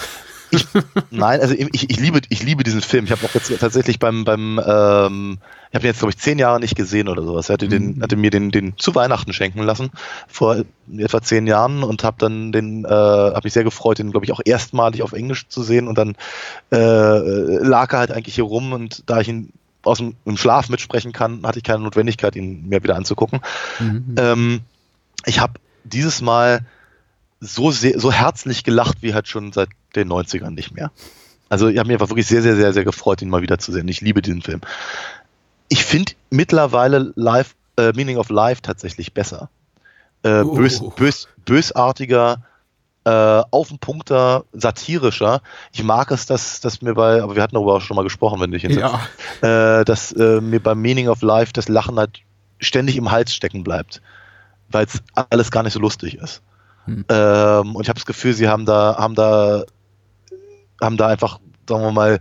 Ich, nein, also ich, ich, liebe, ich liebe diesen Film. Ich habe auch jetzt tatsächlich beim, beim ähm, ich habe ihn jetzt, glaube ich, zehn Jahre nicht gesehen oder sowas. Er hatte, den, Mhm. hatte mir den, den zu Weihnachten schenken lassen, vor etwa zehn Jahren und habe dann den, äh, habe mich sehr gefreut, den, glaube ich, auch erstmalig auf Englisch zu sehen und dann äh, lag er halt eigentlich hier rum und da ich ihn aus dem Schlaf mitsprechen kann, hatte ich keine Notwendigkeit, ihn mir wieder anzugucken. Mhm. Ähm, ich habe dieses Mal so sehr, so herzlich gelacht wie halt schon seit den 90ern nicht mehr. Also ich habe mich einfach wirklich sehr, sehr, sehr, sehr gefreut, ihn mal wiederzusehen. Ich liebe diesen Film. Ich finde mittlerweile Life, äh, Meaning of Life tatsächlich besser. Äh, Oh. bös, bös, bösartiger, äh, auf den Punkter, satirischer. Ich mag es, dass, dass mir bei, aber wir hatten darüber auch schon mal gesprochen, wenn du dich Ja. äh, dass äh, mir beim Meaning of Life das Lachen halt ständig im Hals stecken bleibt, weil es alles gar nicht so lustig ist. Hm. Ähm, und ich habe das Gefühl, sie haben da, haben da, haben da einfach, sagen wir mal,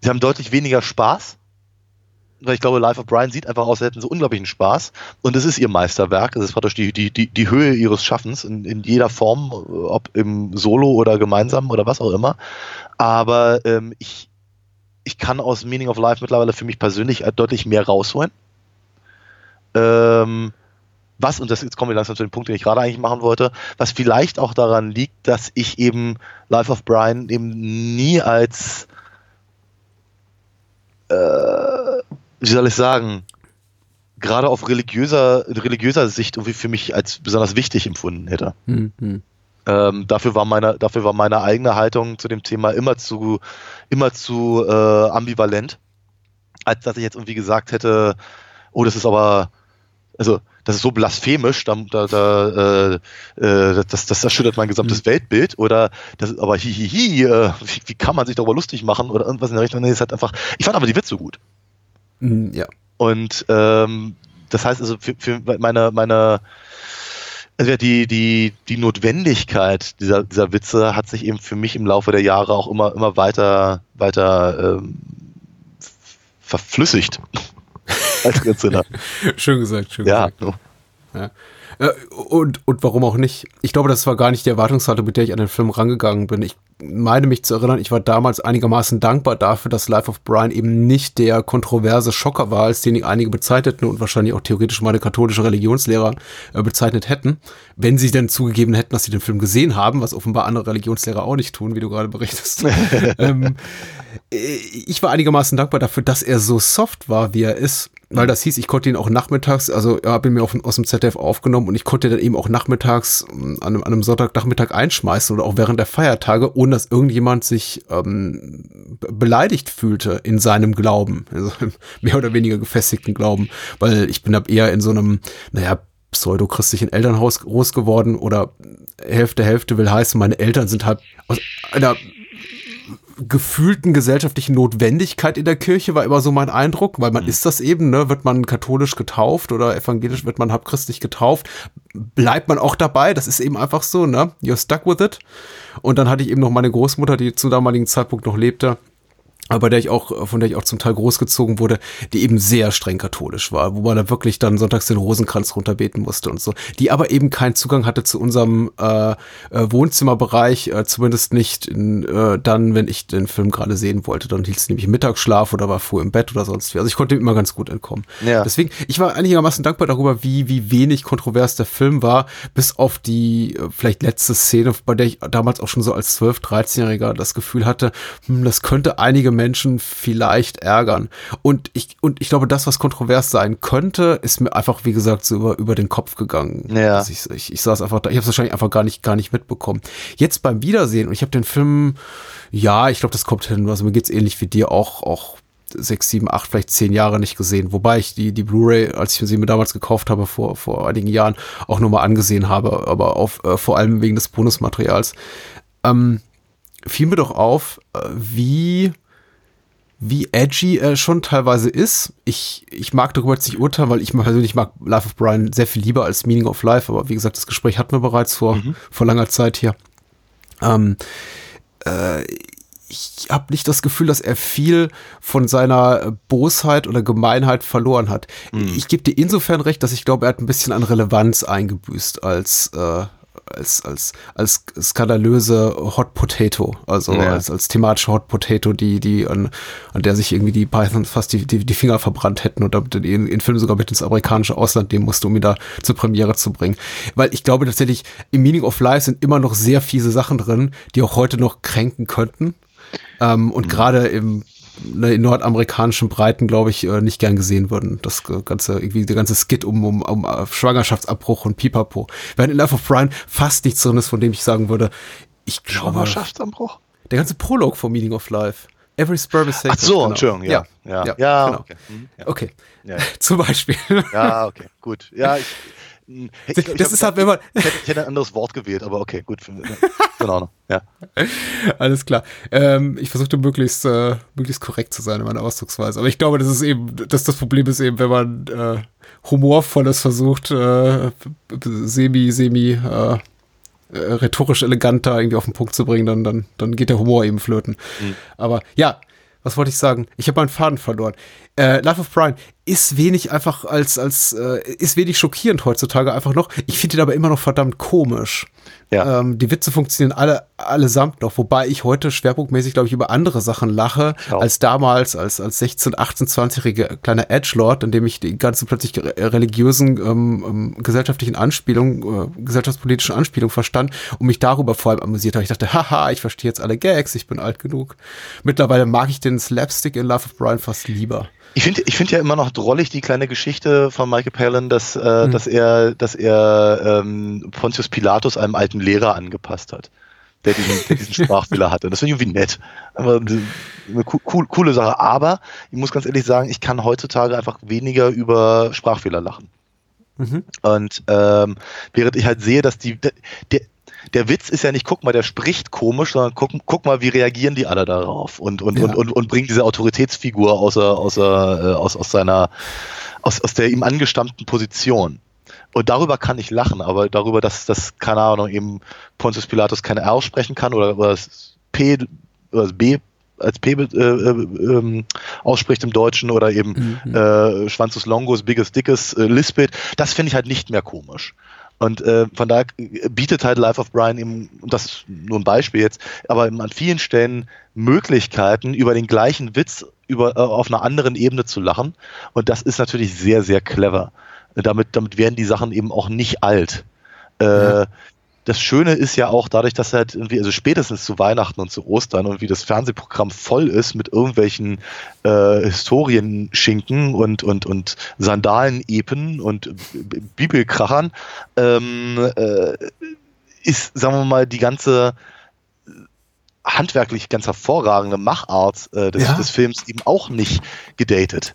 sie haben deutlich weniger Spaß. Weil ich glaube, Life of Brian sieht einfach aus, als hätten sie unglaublichen Spaß. Und es ist ihr Meisterwerk. Es ist praktisch die, die, die, die Höhe ihres Schaffens in, in jeder Form, ob im Solo oder gemeinsam oder was auch immer. Aber ähm, ich, ich kann aus Meaning of Life mittlerweile für mich persönlich deutlich mehr rausholen. Ähm, was, und das, jetzt kommen wir langsam zu dem Punkt, den ich gerade eigentlich machen wollte, was vielleicht auch daran liegt, dass ich eben Life of Brian eben nie als, äh, wie soll ich sagen, gerade auf religiöser, religiöser Sicht irgendwie für mich als besonders wichtig empfunden hätte. Hm, hm. Ähm, dafür war meine, dafür war meine eigene Haltung zu dem Thema immer zu, immer zu äh, ambivalent, als dass ich jetzt irgendwie gesagt hätte, oh, das ist aber, also das ist so blasphemisch, da, da, da äh, äh, das, das erschüttert mein gesamtes Weltbild oder das ist aber hihihi, äh, wie, wie kann man sich darüber lustig machen oder irgendwas in der Richtung. Nee, es hat einfach, ich fand aber die Witze gut. Hm, Ja. Und ähm, das heißt also für, für meine, meine also die, die, die Notwendigkeit dieser, dieser Witze hat sich eben für mich im Laufe der Jahre auch immer, immer weiter, weiter ähm, verflüssigt. Als Rindsender. Schön gesagt, schön ja. gesagt. Ja. Äh, Und, und warum auch nicht? Ich glaube, das war gar nicht die Erwartungshaltung, mit der ich an den Film rangegangen bin. Ich meine mich zu erinnern, ich war damals einigermaßen dankbar dafür, dass Life of Brian eben nicht der kontroverse Schocker war, als den einige bezeichneten und wahrscheinlich auch theoretisch meine katholische Religionslehrer äh, bezeichnet hätten, wenn sie denn zugegeben hätten, dass sie den Film gesehen haben, was offenbar andere Religionslehrer auch nicht tun, wie du gerade berichtest. ähm, äh, ich war einigermaßen dankbar dafür, dass er so soft war, wie er ist. Weil das hieß, ich konnte ihn auch nachmittags, also er habe ihn mir auf, aus dem ZDF aufgenommen und ich konnte dann eben auch nachmittags ähm, an einem, an einem Sonntagnachmittag einschmeißen oder auch während der Feiertage, ohne dass irgendjemand sich ähm, be- beleidigt fühlte in seinem Glauben, also mehr oder weniger gefestigten Glauben, weil ich bin ab eher in so einem, naja, pseudo-christlichen Elternhaus groß geworden oder Hälfte, Hälfte will heißen, meine Eltern sind halt aus einer gefühlten gesellschaftlichen Notwendigkeit in der Kirche war immer so mein Eindruck, weil man ist das eben, ne, wird man katholisch getauft oder evangelisch wird man halbchristlich getauft, bleibt man auch dabei, das ist eben einfach so, ne, you're stuck with it. Und dann hatte ich eben noch meine Großmutter, die zum damaligen Zeitpunkt noch lebte, aber der ich auch, von der ich auch zum Teil großgezogen wurde, die eben sehr streng katholisch war, wo man da wirklich dann sonntags den Rosenkranz runterbeten musste und so, die aber eben keinen Zugang hatte zu unserem äh, äh, Wohnzimmerbereich, äh, zumindest nicht in, äh, dann, wenn ich den Film gerade sehen wollte, dann hielt es nämlich Mittagsschlaf oder war früh im Bett oder sonst wie. Also ich konnte immer ganz gut entkommen. Ja. Deswegen, ich war einigermaßen dankbar darüber, wie, wie wenig kontrovers der Film war, bis auf die äh, vielleicht letzte Szene, bei der ich damals auch schon so als 12-, 13-Jähriger das Gefühl hatte, hm, das könnte einige Menschen vielleicht ärgern. Und ich, und ich glaube, das, was kontrovers sein könnte, ist mir einfach, wie gesagt, so über, über den Kopf gegangen. Ja. Also ich, ich, ich saß einfach da, ich habe es wahrscheinlich einfach gar nicht, gar nicht mitbekommen. Jetzt beim Wiedersehen, und ich habe den Film, ja, ich glaube, das kommt hin, also mir geht's ähnlich wie dir, auch, auch sechs, sieben, acht, vielleicht zehn Jahre nicht gesehen. Wobei ich die, die Blu-ray, als ich sie mir damals gekauft habe, vor, vor einigen Jahren, auch nochmal angesehen habe, aber auf, äh, vor allem wegen des Bonusmaterials. Ähm, fiel mir doch auf, äh, wie, wie edgy er schon teilweise ist. Ich, ich mag darüber jetzt nicht urteilen, weil ich persönlich mag Life of Brian sehr viel lieber als Meaning of Life, aber wie gesagt, das Gespräch hatten wir bereits vor, vor langer Zeit hier. Ähm, äh, ich habe nicht das Gefühl, dass er viel von seiner Bosheit oder Gemeinheit verloren hat. Ich gebe dir insofern recht, dass ich glaube, er hat ein bisschen an Relevanz eingebüßt als, äh, als, als, als skandalöse Hot Potato, also Ja. als, als thematische Hot Potato, die, die an, an der sich irgendwie die Python fast die, die, die Finger verbrannt hätten und damit den, den Film sogar mit ins amerikanische Ausland nehmen musste, um ihn da zur Premiere zu bringen. Weil ich glaube tatsächlich, im Meaning of Life sind immer noch sehr fiese Sachen drin, die auch heute noch kränken könnten. Ähm, und gerade im in nordamerikanischen Breiten, glaube ich, äh, nicht gern gesehen würden. Das ganze, irgendwie der ganze Skit um, um, um äh, Schwangerschaftsabbruch und Pipapo. Während in Life of Brian fast nichts drin ist, von dem ich sagen würde, ich glaube, Schwangerschaftsanbruch? der ganze Prolog vom Meaning of Life. Every sperm is Ach sacred. so, genau. Entschuldigung, ja. Ja, ja, ja, genau. okay. Hm, ja. Okay. Ja. Zum Beispiel. Ja, okay, gut. Ja, ich, ich, Das- ich, ist halt, wenn man- Ich hätte, ich hätte ein anderes Wort gewählt, aber okay, gut. Genau. Ja. Alles klar. Ähm, ich versuchte möglichst, äh, möglichst korrekt zu sein in meiner Ausdrucksweise. Aber ich glaube, das ist eben, dass das Problem ist eben, wenn man äh, humorvolles versucht, äh, semi, semi, äh, äh, rhetorisch eleganter irgendwie auf den Punkt zu bringen, dann, dann, dann geht der Humor eben flöten. Aber ja, was wollte ich sagen? Ich habe meinen Faden verloren. Äh, Life of Brian ist wenig einfach als, als, äh, ist wenig schockierend heutzutage einfach noch. Ich finde ihn aber immer noch verdammt komisch. Ja. Ähm, die Witze funktionieren alle allesamt noch, wobei ich heute schwerpunktmäßig, glaube ich, über andere Sachen lache, auch. als damals, als, als 16, 18, 20-jähriger kleiner Edgelord, in dem ich die ganzen plötzlich re- religiösen, ähm, ähm, gesellschaftlichen Anspielungen, äh, gesellschaftspolitischen Anspielungen verstand und mich darüber vor allem amüsiert habe. Ich dachte, haha, ich verstehe jetzt alle Gags, ich bin alt genug. Mittlerweile mag ich den Slapstick in Love of Brian fast lieber. Ich finde ich finde ja immer noch drollig die kleine Geschichte von Michael Palin, dass, äh, dass er, dass er ähm, Pontius Pilatus einem alten Lehrer angepasst hat, der diesen, der diesen Sprachfehler hatte. Und das finde ich irgendwie nett. Aber eine co cool, coole Sache. Aber ich muss ganz ehrlich sagen, ich kann heutzutage einfach weniger über Sprachfehler lachen. Und ähm, während ich halt sehe, dass die der, der der Witz ist ja nicht, guck mal, der spricht komisch, sondern guck, guck mal, wie reagieren die alle darauf und, und, Ja. und, und, und bringen diese Autoritätsfigur außer, außer, äh, aus, aus seiner, aus, aus der ihm angestammten Position. Und darüber kann ich lachen, aber darüber, dass, dass keine Ahnung, eben Pontius Pilatus keine R sprechen kann oder, oder das P oder das B als P äh, äh, ähm, ausspricht im Deutschen oder eben äh, Schwanzus Longus, Biggest Dickes, äh, Lispet, das finde ich halt nicht mehr komisch. Und äh, von daher bietet halt Life of Brian eben, und das ist nur ein Beispiel jetzt, aber eben an vielen Stellen Möglichkeiten, über den gleichen Witz über, äh, auf einer anderen Ebene zu lachen. Und das ist natürlich sehr, sehr clever. Damit, damit werden die Sachen eben auch nicht alt. Äh, das Schöne ist ja auch dadurch, dass halt irgendwie, also spätestens zu Weihnachten und zu Ostern und wie das Fernsehprogramm voll ist mit irgendwelchen äh, Historienschinken und, und, und Sandalen-Epen und Bibelkrachern, ähm, äh, ist, sagen wir mal, die ganze handwerklich ganz hervorragende Machart äh, des, Ja. des Films eben auch nicht gedatet.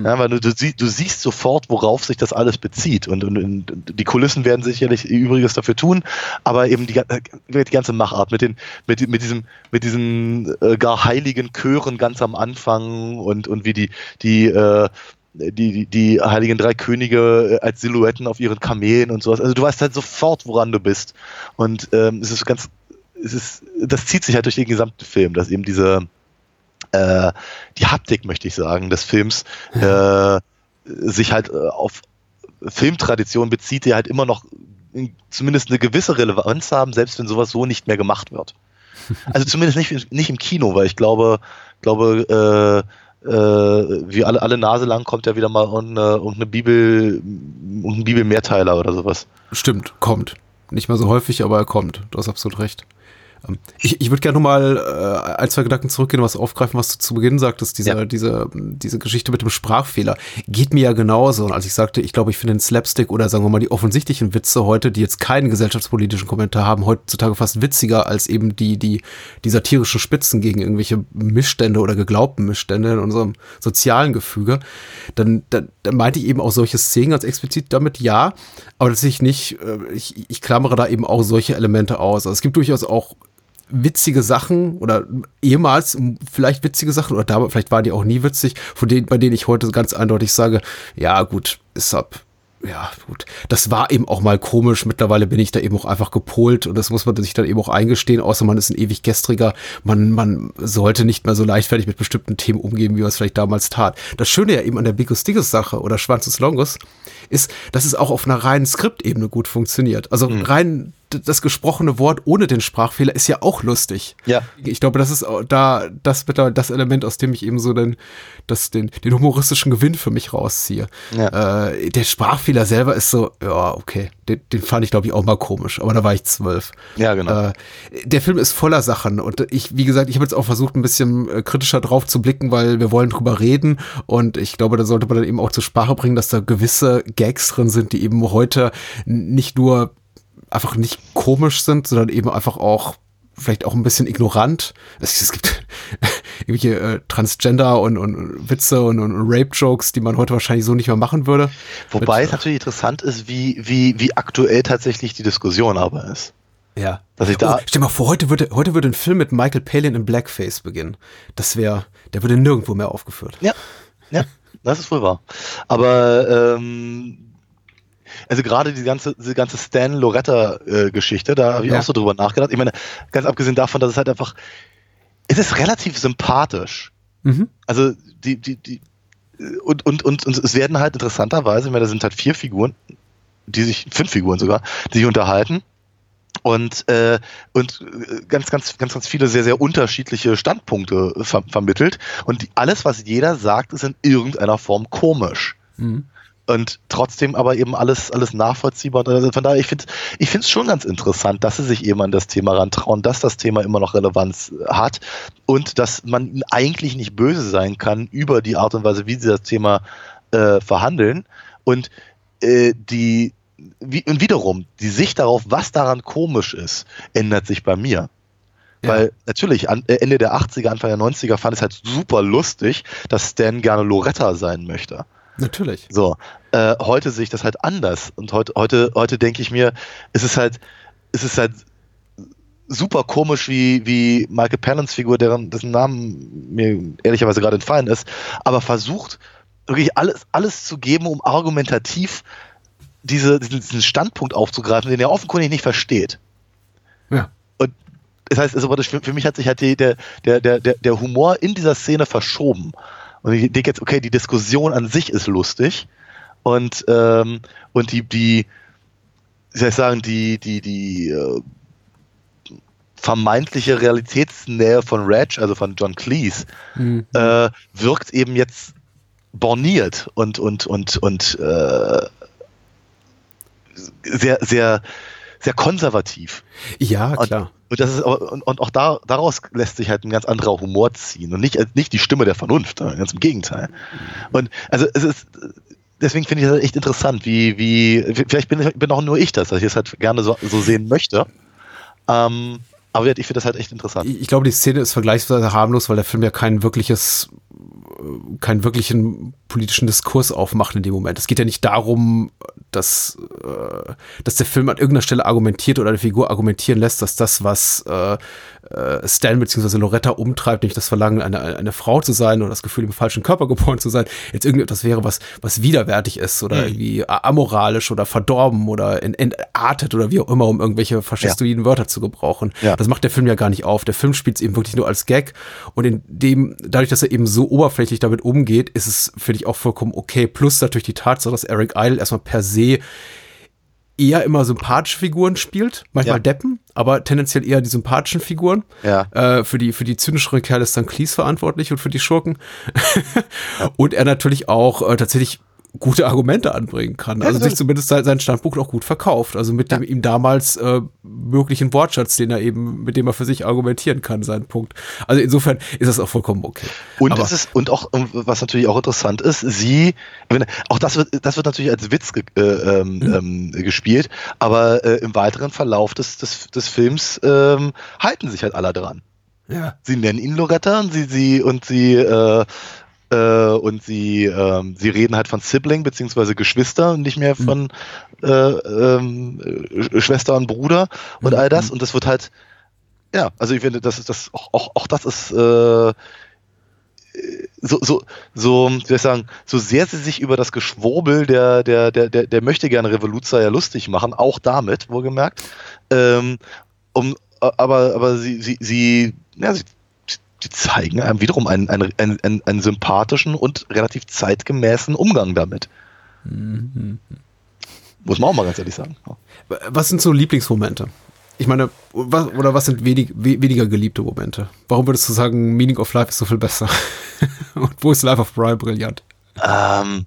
Ja, weil du, du, sie- du siehst sofort, worauf sich das alles bezieht. Und, und, und die Kulissen werden sicherlich Übriges dafür tun, aber eben die, äh, die ganze Machart mit, den, mit, mit, diesem, mit diesen äh, gar heiligen Chören ganz am Anfang und, und wie die, die, äh, die, die heiligen drei Könige äh, als Silhouetten auf ihren Kamelen und sowas. Also du weißt halt sofort, woran du bist. Und ähm, es ist ganz, es ist, das zieht sich halt durch den gesamten Film, dass eben diese, äh, die Haptik, möchte ich sagen, des Films äh, sich halt äh, auf Filmtradition bezieht, die halt immer noch in- zumindest eine gewisse Relevanz haben, selbst wenn sowas so nicht mehr gemacht wird. Also zumindest nicht, nicht im Kino, weil ich glaube, glaube äh, äh, wie alle, alle Nase lang kommt ja wieder mal irgendeine, irgendeine Bibel, irgendein Bibelmehrteiler oder sowas. Stimmt, kommt. Nicht mehr so häufig, aber er kommt. Du hast absolut recht. Ähm, Ich, ich würde gerne nochmal äh, ein, zwei Gedanken zurückgehen und was aufgreifen, was du zu Beginn sagtest, diese, Ja. diese, diese Geschichte mit dem Sprachfehler. Geht mir ja genauso. Und als ich sagte, ich glaube, ich finde den Slapstick oder sagen wir mal die offensichtlichen Witze heute, die jetzt keinen gesellschaftspolitischen Kommentar haben, heutzutage fast witziger als eben die, die, die satirischen Spitzen gegen irgendwelche Missstände oder geglaubten Missstände in unserem sozialen Gefüge, dann, dann, dann meinte ich eben auch solche Szenen ganz explizit damit ja, aber dass ich nicht, äh, ich, ich klammere da eben auch solche Elemente aus. Also es gibt durchaus auch witzige Sachen oder ehemals vielleicht witzige Sachen oder damals, vielleicht waren die auch nie witzig, von denen, bei denen ich heute ganz eindeutig sage, ja gut, ist ab. Ja, gut. Das war eben auch mal komisch. Mittlerweile bin ich da eben auch einfach gepolt und das muss man sich dann eben auch eingestehen, außer man ist ein ewig gestriger. Man, man sollte nicht mehr so leichtfertig mit bestimmten Themen umgehen, wie man es vielleicht damals tat. Das Schöne ja eben an der Bigos Diggos Sache oder Schwanzus Longus ist, dass es auch auf einer reinen Skriptebene gut funktioniert. Also rein d- das gesprochene Wort ohne den Sprachfehler ist ja auch lustig. Ja. Ich glaube, das ist da das das Element, aus dem ich eben so den, das, den, den humoristischen Gewinn für mich rausziehe. Ja. Äh, der Sprachfehler selber ist so, ja, okay, den, den fand ich, glaube ich, auch mal komisch, aber da war ich zwölf. Ja, genau. Äh, der Film ist voller Sachen und ich, wie gesagt, ich habe jetzt auch versucht, ein bisschen äh, kritischer drauf zu blicken, weil wir wollen drüber reden und ich glaube, da sollte man dann eben auch zur Sprache bringen, dass da gewisse Gags drin sind, die eben heute nicht nur einfach nicht komisch sind, sondern eben einfach auch vielleicht auch ein bisschen ignorant. Es, es gibt irgendwelche äh, Transgender und, und Witze und, und Rape-Jokes, die man heute wahrscheinlich so nicht mehr machen würde. Wobei es Mit, natürlich interessant ist, wie, wie, wie aktuell tatsächlich die Diskussion aber ist. Ja. Dass ich da- oh, stell mal vor, heute würde, heute würde ein Film mit Michael Palin in Blackface beginnen. Das wäre, der würde nirgendwo mehr aufgeführt. Ja, ja, das ist wohl wahr. Aber ähm, also gerade die ganze, diese ganze Stan Loretta-Geschichte, da habe ich Ja. auch so drüber nachgedacht. Ich meine, ganz abgesehen davon, dass es halt einfach, es ist relativ sympathisch. Mhm. Also die, die, die und, und, und, und es werden halt interessanterweise, ich meine, da sind halt vier Figuren, die sich, fünf Figuren sogar, die sich unterhalten und, äh, und äh, ganz, ganz, ganz, ganz viele sehr, sehr unterschiedliche Standpunkte ver vermittelt. Und die, alles, was jeder sagt, ist in irgendeiner Form komisch. Mhm. Und trotzdem aber eben alles, alles nachvollziehbar. Und also von daher, ich finde ich finde es schon ganz interessant, dass sie sich eben an das Thema rantrauen, dass das Thema immer noch Relevanz äh, hat und dass man eigentlich nicht böse sein kann über die Art und Weise, wie sie das Thema äh, verhandeln. Und äh, die wie, und wiederum, die Sicht darauf, was daran komisch ist, ändert sich bei mir. Ja. Weil natürlich an, äh, Ende der 80er, Anfang der 90er fand es halt super lustig, dass Stan gerne Loretta sein möchte. Natürlich. So, äh, heute sehe ich das halt anders. Und heute, heute, heute denke ich mir, es ist halt, es ist halt super komisch, wie, wie Michael Palins Figur, deren, dessen Namen mir ehrlicherweise gerade entfallen ist, aber versucht, wirklich alles, alles zu geben, um argumentativ diese, diesen, Standpunkt aufzugreifen, den er offenkundig nicht versteht. Ja. Und das heißt, also für, für mich hat sich halt die, der, der, der der Humor in dieser Szene verschoben. Und ich denke jetzt, okay, die Diskussion an sich ist lustig und, ähm, und die, die, wie soll ich sagen, die, die, die äh, vermeintliche Realitätsnähe von Reg, also von John Cleese, Mhm. äh, wirkt eben jetzt borniert und, und, und, und äh, sehr, sehr, sehr konservativ. Ja, Und, klar. und das ist und, und auch da, daraus lässt sich halt ein ganz anderer Humor ziehen und nicht, nicht die Stimme der Vernunft, ganz im Gegenteil. Und also es ist deswegen finde ich das echt interessant, wie, wie, vielleicht bin, bin auch nur ich das, dass ich es halt gerne so, so sehen möchte. Ähm, aber ich finde das halt echt interessant. Ich, ich glaube, die Szene ist vergleichsweise harmlos, weil der Film ja kein wirkliches, äh, keinen wirklichen politischen Diskurs aufmacht in dem Moment. Es geht ja nicht darum, dass, äh, dass der Film an irgendeiner Stelle argumentiert oder eine Figur argumentieren lässt, dass das, was äh, äh, Stan bzw. Loretta umtreibt, nicht das Verlangen, eine, eine Frau zu sein oder das Gefühl, im falschen Körper geboren zu sein, jetzt irgendetwas wäre, was, was widerwärtig ist oder irgendwie amoralisch oder verdorben oder ent- entartet oder wie auch immer, um irgendwelche faschistoiden Wörter zu gebrauchen. Ja. Das macht der Film ja gar nicht auf. Der Film spielt es eben wirklich nur als Gag und in dem, dadurch, dass er eben so oberflächlich damit umgeht, ist es, finde ich, auch vollkommen okay. Plus natürlich die Tatsache, dass Eric Idle erstmal per se eher immer sympathische Figuren spielt, manchmal Ja. Deppen, aber tendenziell eher die sympathischen Figuren. Ja. Äh, für die für die zynischeren Kerle ist dann Cleese verantwortlich und für die Schurken. und er natürlich auch äh, tatsächlich gute Argumente anbringen kann. Also sich zumindest sein, seinen Standpunkt auch gut verkauft. Also mit dem ihm damals äh, möglichen Wortschatz, den er eben, mit dem er für sich argumentieren kann, seinen Punkt. Also insofern ist das auch vollkommen okay. Und Aber- es ist, und auch, ähm, was natürlich auch interessant ist, sie, auch das wird, das wird natürlich als Witz ge, äh, ähm, ähm, gespielt, aber äh, im weiteren Verlauf des, des, des Films ähm, halten sich halt alle dran. ja. Sie nennen ihn Loretta und sie, sie, und sie, äh, äh, und sie, ähm, sie reden halt von Sibling beziehungsweise Geschwister und nicht mehr von äh, ähm, äh, Schwester und Bruder und all das. Und das wird halt, ja, also ich finde, das ist das, auch, auch, auch das ist äh, so, so, so, wie soll ich sagen, so sehr sie sich über das Geschwurbel der, der, der, der, der möchte gerne Revoluzer ja lustig machen, auch damit, wohlgemerkt, ähm, um, aber, aber sie, sie, sie, ja, sie, sie zeigen einem wiederum einen, einen, einen, einen, sympathischen und relativ zeitgemäßen Umgang damit. Muss man auch mal ganz ehrlich sagen. Was sind so Lieblingsmomente? Ich meine, was, oder was sind wenig, we, weniger geliebte Momente? Warum würdest du sagen, Meaning of Life ist so viel besser? Und wo ist Life of Brian brillant? Ähm,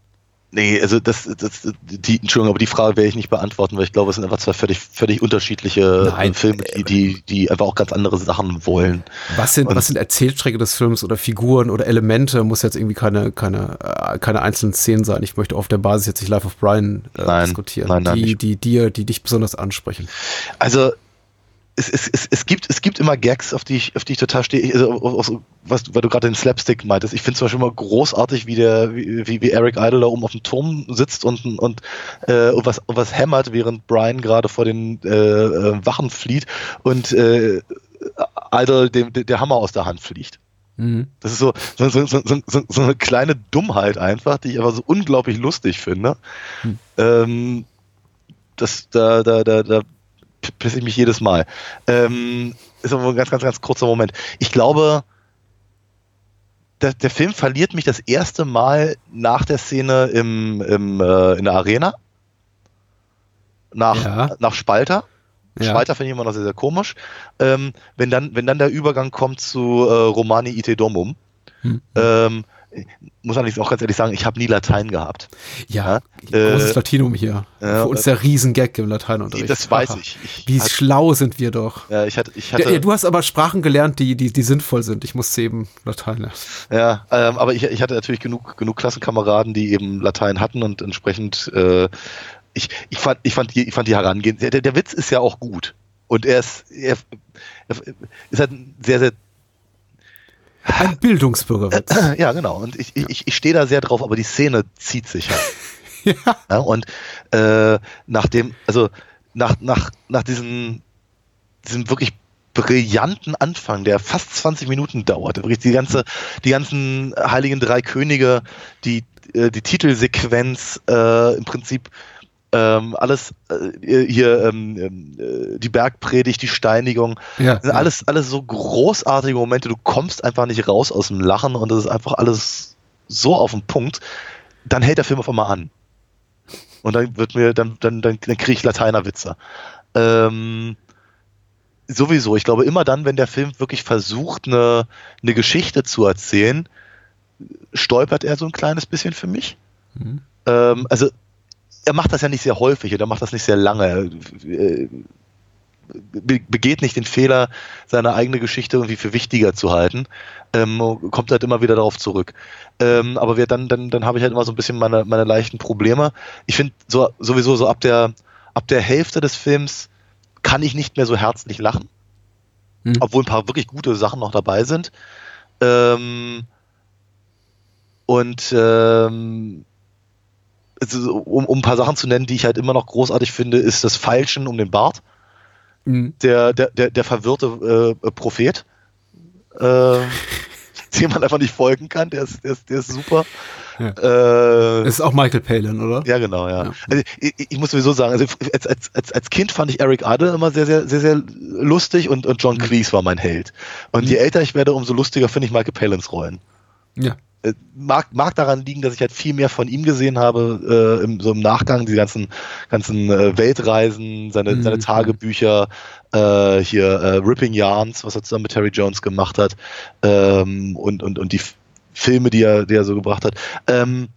nee, also das, das, die, Entschuldigung, aber die Frage werde ich nicht beantworten, weil ich glaube, es sind einfach zwei völlig, völlig unterschiedliche Nein. Filme, die, die, die einfach auch ganz andere Sachen wollen. Was sind, Und- was sind Erzählstrecke des Films oder Figuren oder Elemente? Muss jetzt irgendwie keine, keine, äh, keine einzelnen Szenen sein. Ich möchte auf der Basis jetzt nicht Life of Brian äh, Nein, diskutieren. nein, nein, die, die dir, die dich besonders ansprechen. Also es, es, es, es, gibt, es gibt immer Gags, auf die ich, auf die ich total stehe. Also, auf, auf, was, weil du gerade den Slapstick meintest. Ich finde zum Beispiel immer großartig, wie der, wie, wie Eric Idle da oben auf dem Turm sitzt und, und, äh, und, was, und was hämmert, während Brian gerade vor den äh, äh, Wachen flieht und äh, Idle dem, der Hammer aus der Hand fliegt. Das ist so, so, so, so, eine kleine Dummheit einfach, die ich aber so unglaublich lustig finde. Ähm, das, da, da, da, da pisse ich mich jedes Mal. Ähm, ist aber ein ganz, ganz, ganz kurzer Moment. Ich glaube, der, der Film verliert mich das erste Mal nach der Szene im, im, äh, in der Arena. Nach, Ja. nach Spalter. Ja. Spalter finde ich immer noch sehr, sehr komisch. Ähm, wenn, dann, wenn dann der Übergang kommt zu äh, Romani Ite Domum, Hm. ähm, muss man auch ganz ehrlich sagen, ich habe nie Latein gehabt. Ja, Ja, großes äh, Latinum hier. ja, Für uns der Riesengag im Lateinunterricht. Das weiß ich. ich Wie hatte- schlau sind wir doch. ja, ich hatte, ich hatte, Ja, ja, du hast aber Sprachen gelernt, die, die, die sinnvoll sind. Ich musste eben Latein lernen. Ja, ähm, aber ich, ich hatte natürlich genug, genug Klassenkameraden, die eben Latein hatten und entsprechend, äh, ich, ich, fand, ich, fand die, ich fand die Herangehen, der, der Witz ist ja auch gut. Und er ist, er, er ist halt ein sehr, sehr, Ein Bildungsbürgerwitz. ja, genau. Und ich, ich, ich stehe da sehr drauf, aber die Szene zieht sich halt. ja. Ja, und äh, nach dem, also nach, nach, nach diesem, diesem wirklich brillanten Anfang, der fast 20 Minuten dauert, wirklich die ganze, die ganzen Heiligen Drei Könige, die, äh, die Titelsequenz, äh, im Prinzip ähm, alles äh, hier, ähm, ähm, äh, die Bergpredigt, die Steinigung, Ja, sind ja. alles, alles so großartige Momente, du kommst einfach nicht raus aus dem Lachen und das ist einfach alles so auf den Punkt, dann hält der Film auf einmal an. Und dann wird mir, dann, dann, dann, dann kriege ich Lateinerwitze. Ähm, sowieso, ich glaube, immer dann, wenn der Film wirklich versucht, eine, eine Geschichte zu erzählen, stolpert er so ein kleines bisschen für mich. Ähm, also, er macht das ja nicht sehr häufig oder macht das nicht sehr lange. Äh, be begeht nicht den Fehler, seine eigene Geschichte irgendwie für wichtiger zu halten, ähm, kommt halt immer wieder darauf zurück. Ähm, aber wir, dann, dann, dann habe ich halt immer so ein bisschen meine, meine leichten Probleme. Ich finde so, sowieso so ab der, ab der Hälfte des Films kann ich nicht mehr so herzlich lachen, Mhm. obwohl ein paar wirklich gute Sachen noch dabei sind. Ähm, und ähm, also, um, um ein paar Sachen zu nennen, die ich halt immer noch großartig finde, ist das Feilschen um den Bart Mhm. der, der, der, der verwirrte äh, Prophet, äh, dem man einfach nicht folgen kann, der ist, der ist, der ist super. Ja. Äh, ist auch Michael Palin, oder? ja, genau, ja. Ja. Also, ich, ich muss sowieso sagen, also als, als, als, als Kind fand ich Eric Idle immer sehr, sehr, sehr, sehr lustig und, und John Cleese war mein Held. Und je älter ich werde, umso lustiger finde ich Michael Palins Rollen. Ja. Äh, Mag, mag daran liegen, dass ich halt viel mehr von ihm gesehen habe, äh, im, so im Nachgang, die ganzen, ganzen äh, Weltreisen, seine, Mhm. seine Tagebücher, äh, hier äh, Ripping Yarns, was er zusammen mit Terry Jones gemacht hat, ähm, und, und, und die F- Filme, die er, die er so gebracht hat. Ähm,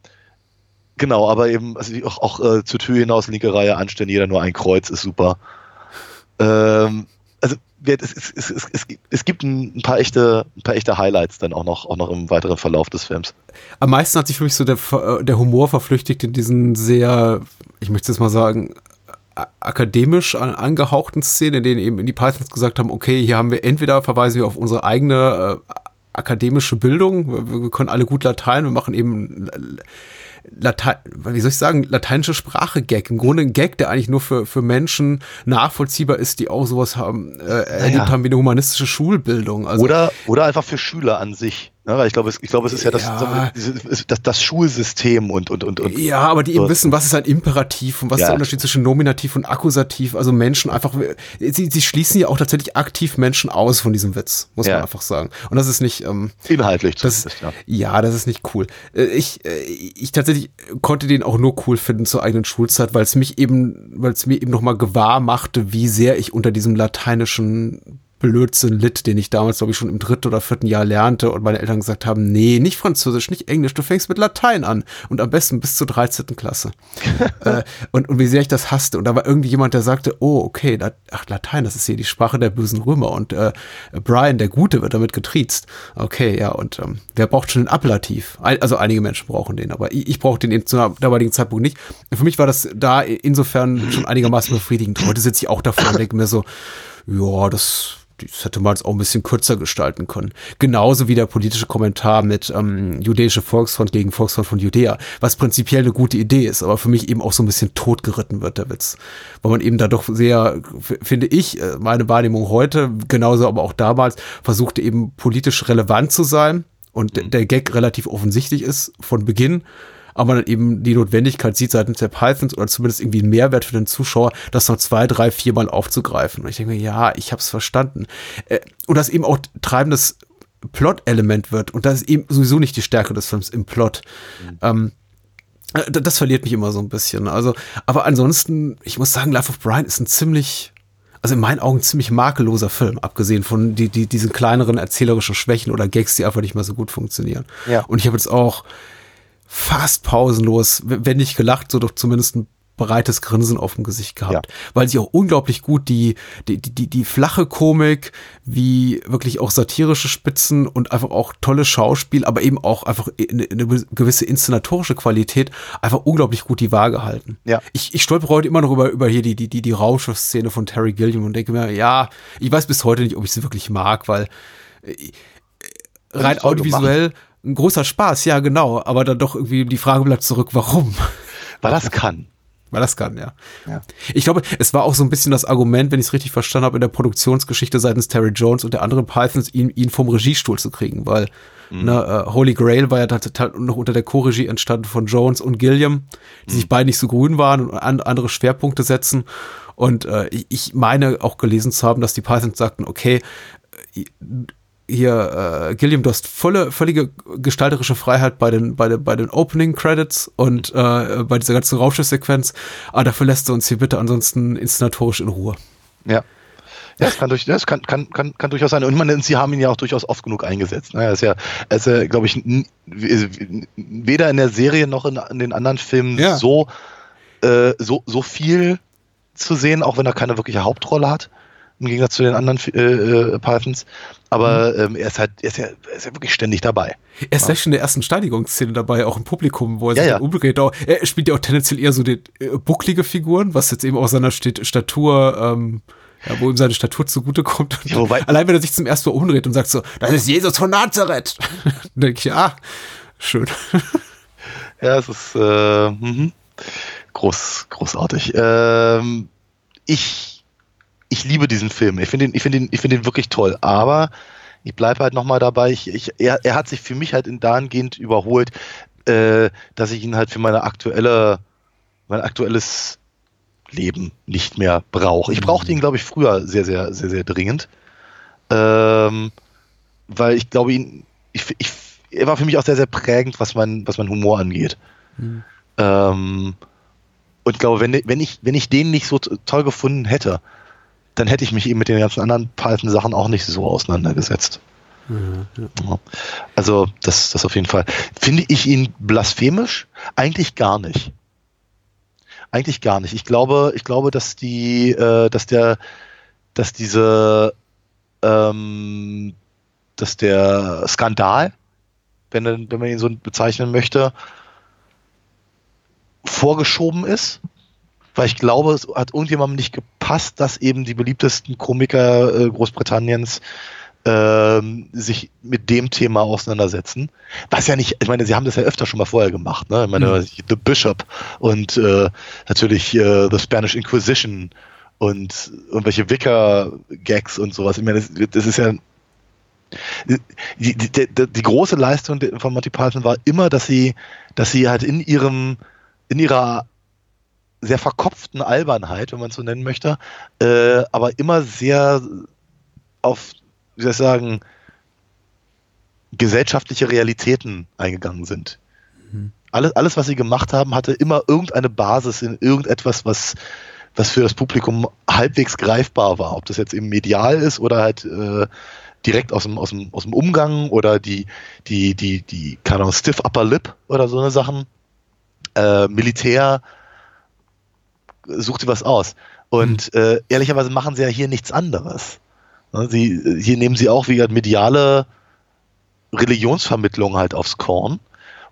genau, aber eben, also auch, auch äh, zur Tür hinaus, linke Reihe, anstellen, jeder nur ein Kreuz, ist super. Ähm, es, es, es, es, es, gibt- es ein, paar echte, ein paar echte Highlights dann auch noch, auch noch im weiteren Verlauf des Films. Am meisten hat sich für mich so der, äh, der Humor verflüchtigt in diesen sehr, ich möchte jetzt mal sagen, akademisch an, angehauchten Szenen, in denen eben die Pythons gesagt haben, okay, hier haben wir entweder verweisen wir auf unsere eigene äh, akademische Bildung, wir, wir können alle gut Latein, wir machen eben Latein, wie soll ich sagen, lateinische Sprache Gag. Im Grunde ein Gag, der eigentlich nur für, für Menschen nachvollziehbar ist, die auch sowas haben, äh, erlebt haben wie eine humanistische Schulbildung. Also, Oder, oder einfach für Schüler an sich. Weil ich glaube, es, ich glaube, es ist ja das, Ja. das, das Schulsystem und, und, und, und Ja, aber die eben so. wissen, was ist ein Imperativ und was ist Ja. der Unterschied zwischen Nominativ und Akkusativ. Also Menschen einfach, sie, sie schließen ja auch tatsächlich aktiv Menschen aus von diesem Witz, muss Ja. man einfach sagen. Und das ist nicht, ähm, inhaltlich das, ja. ja. das ist nicht cool. Äh, Ich, äh, ich tatsächlich konnte den auch nur cool finden zur eigenen Schulzeit, weil es mich eben, weil es mir eben nochmal gewahr machte, wie sehr ich unter diesem lateinischen Blödsinn litt, den ich damals, glaube ich, schon im dritten oder vierten Jahr lernte und meine Eltern gesagt haben, nee, nicht Französisch, nicht Englisch, du fängst mit Latein an und am besten bis zur 13. Klasse. äh, und, und wie sehr ich das hasste. Und da war irgendwie jemand, der sagte, oh, okay, La ach, Latein, das ist hier die Sprache der bösen Römer und äh, Brian, der Gute, wird damit getriezt. Okay, ja, und ähm, wer braucht schon Ablativ? Ein- Also einige Menschen brauchen den, aber ich, ich brauche den eben zu einem damaligen Zeitpunkt nicht. Für mich war das da insofern schon einigermaßen befriedigend. Heute sitze ich auch davor und denke mir so, ja, das, das hätte man jetzt auch ein bisschen kürzer gestalten können. Genauso wie der politische Kommentar mit ähm, jüdische Volksfront gegen Volksfront von Judäa, was prinzipiell eine gute Idee ist, aber für mich eben auch so ein bisschen totgeritten wird, der Witz. Weil man eben da doch sehr, finde ich, äh, meine Wahrnehmung heute, genauso aber auch damals, versuchte eben politisch relevant zu sein und d- der Gag relativ offensichtlich ist von Beginn aber dann eben die Notwendigkeit sieht seitens der Pythons oder zumindest irgendwie einen Mehrwert für den Zuschauer, das noch zwei, drei, viermal aufzugreifen. Und ich denke mir, ja, ich habe es verstanden. Äh, Und das eben auch treibendes Plot-Element wird. Und das ist eben sowieso nicht die Stärke des Films im Plot. Ähm, äh, das verliert mich immer so ein bisschen. Also, aber ansonsten, ich muss sagen, Life of Brian ist ein ziemlich, also in meinen Augen ziemlich makelloser Film, abgesehen von die, die, diesen kleineren erzählerischen Schwächen oder Gags, die einfach nicht mehr so gut funktionieren. Ja. Und ich habe jetzt auch fast pausenlos, wenn nicht gelacht, so doch zumindest ein breites Grinsen auf dem Gesicht gehabt, weil sie auch unglaublich gut die, die, die, die, die flache Komik, wie wirklich auch satirische Spitzen und einfach auch tolle Schauspiel, aber eben auch einfach eine, eine gewisse inszenatorische Qualität einfach unglaublich gut die Waage halten. Ja. Ich, ich stolper heute immer noch über, über hier die, die, die, die Rauschszene von Terry Gilliam und denke mir, ja, ich weiß bis heute nicht, ob ich sie wirklich mag, weil äh, rein audiovisuell ein großer Spaß, ja, genau, aber dann doch irgendwie die Frage bleibt zurück, warum? Weil das kann. Weil das kann, ja. Ja. Ich glaube, es war auch so ein bisschen das Argument, wenn ich es richtig verstanden habe, in der Produktionsgeschichte seitens Terry Jones und der anderen Pythons, ihn, ihn vom Regiestuhl zu kriegen, weil ne, äh, Holy Grail war ja total noch unter der Co-Regie entstanden von Jones und Gilliam, die sich beide nicht so grün waren und an, andere Schwerpunkte setzen. Und äh, ich- meine auch gelesen zu haben, dass die Pythons sagten, okay, hier, äh, Gilliam, du hast volle, völlige gestalterische Freiheit bei den, bei den, bei den Opening Credits und äh, bei dieser ganzen Rauschsequenz, aber dafür lässt du uns hier bitte ansonsten inszenatorisch in Ruhe. Ja. Ja, das kann, durch, das kann, kann, kann, kann durchaus sein. Und man, sie haben ihn ja auch durchaus oft genug eingesetzt. ne? Er ist ja, ist ja glaube ich, weder in der Serie noch in, in den anderen Filmen Ja. so, äh, so, so viel zu sehen, auch wenn er keine wirkliche Hauptrolle hat. Im Gegensatz zu den anderen äh, äh, Pythons. Aber ähm, er, ist halt, er, ist ja, er ist ja wirklich ständig dabei. Er ist ja schon in der ersten Steidigungsszene dabei, auch im Publikum, wo er Ja, sich ja. umdreht. Auch- Er spielt ja auch tendenziell eher so die äh, bucklige Figuren, was jetzt eben auch seiner Stat- Statur, ähm, ja, wo ihm seine Statur zugutekommt. Ja, wobei- Allein wenn er sich zum ersten Mal umdreht und sagt so, das ist Jesus von Nazareth. dann denke ich, ah, schön. Ja, es ist äh, mhm. groß, großartig. Ähm, ich, ich liebe diesen Film. Ich finde ihn, ich finde ihn, ich finde ihn wirklich toll. Aber ich bleibe halt nochmal dabei. Ich, ich, er, er hat sich für mich halt in dahingehend überholt, äh, dass ich ihn halt für meine aktuelle, mein aktuelles Leben nicht mehr brauche. Ich brauchte ihn, glaube ich, früher sehr, sehr, sehr, sehr dringend. Ähm, weil ich glaube, ihn, ich, ich, er war für mich auch sehr, sehr prägend, was mein, was mein Humor angeht. Ähm, und ich glaube, wenn, wenn, ich, wenn ich den nicht so toll gefunden hätte, dann hätte ich mich eben mit den ganzen anderen Python-Sachen auch nicht so auseinandergesetzt. Ja. Also, das, das auf jeden Fall. Finde ich ihn blasphemisch? Eigentlich gar nicht. Eigentlich gar nicht. Ich glaube, ich glaube, dass die, äh, dass der, dass diese, ähm, dass der Skandal, wenn, wenn man ihn so bezeichnen möchte, vorgeschoben ist. Weil ich glaube, es hat irgendjemandem nicht gepasst, dass eben die beliebtesten Komiker äh, Großbritanniens ähm, sich mit dem Thema auseinandersetzen. Was ja nicht, ich meine, sie haben das ja öfter schon mal vorher gemacht, ne? Ich meine, Mhm. The Bishop und äh, natürlich äh, The Spanish Inquisition und irgendwelche Wicker-Gags und sowas. Ich meine, das, das ist ja Die, die, die, die große Leistung von Monty Python war immer, dass sie, dass sie halt in ihrem, in ihrer sehr verkopften Albernheit, wenn man es so nennen möchte, äh, aber immer sehr auf, wie soll ich sagen, gesellschaftliche Realitäten eingegangen sind. Mhm. Alles, alles, was sie gemacht haben, hatte immer irgendeine Basis in irgendetwas, was, was für das Publikum halbwegs greifbar war. Ob das jetzt eben medial ist oder halt äh, direkt aus dem, aus, dem, aus dem Umgang oder die, die, die, die, keine Ahnung, Stiff Upper Lip oder so eine Sachen. Äh, Militär, sucht sie was aus. Und mhm. äh, ehrlicherweise machen sie ja hier nichts anderes. Ne, sie, hier nehmen sie auch wie mediale Religionsvermittlung halt aufs Korn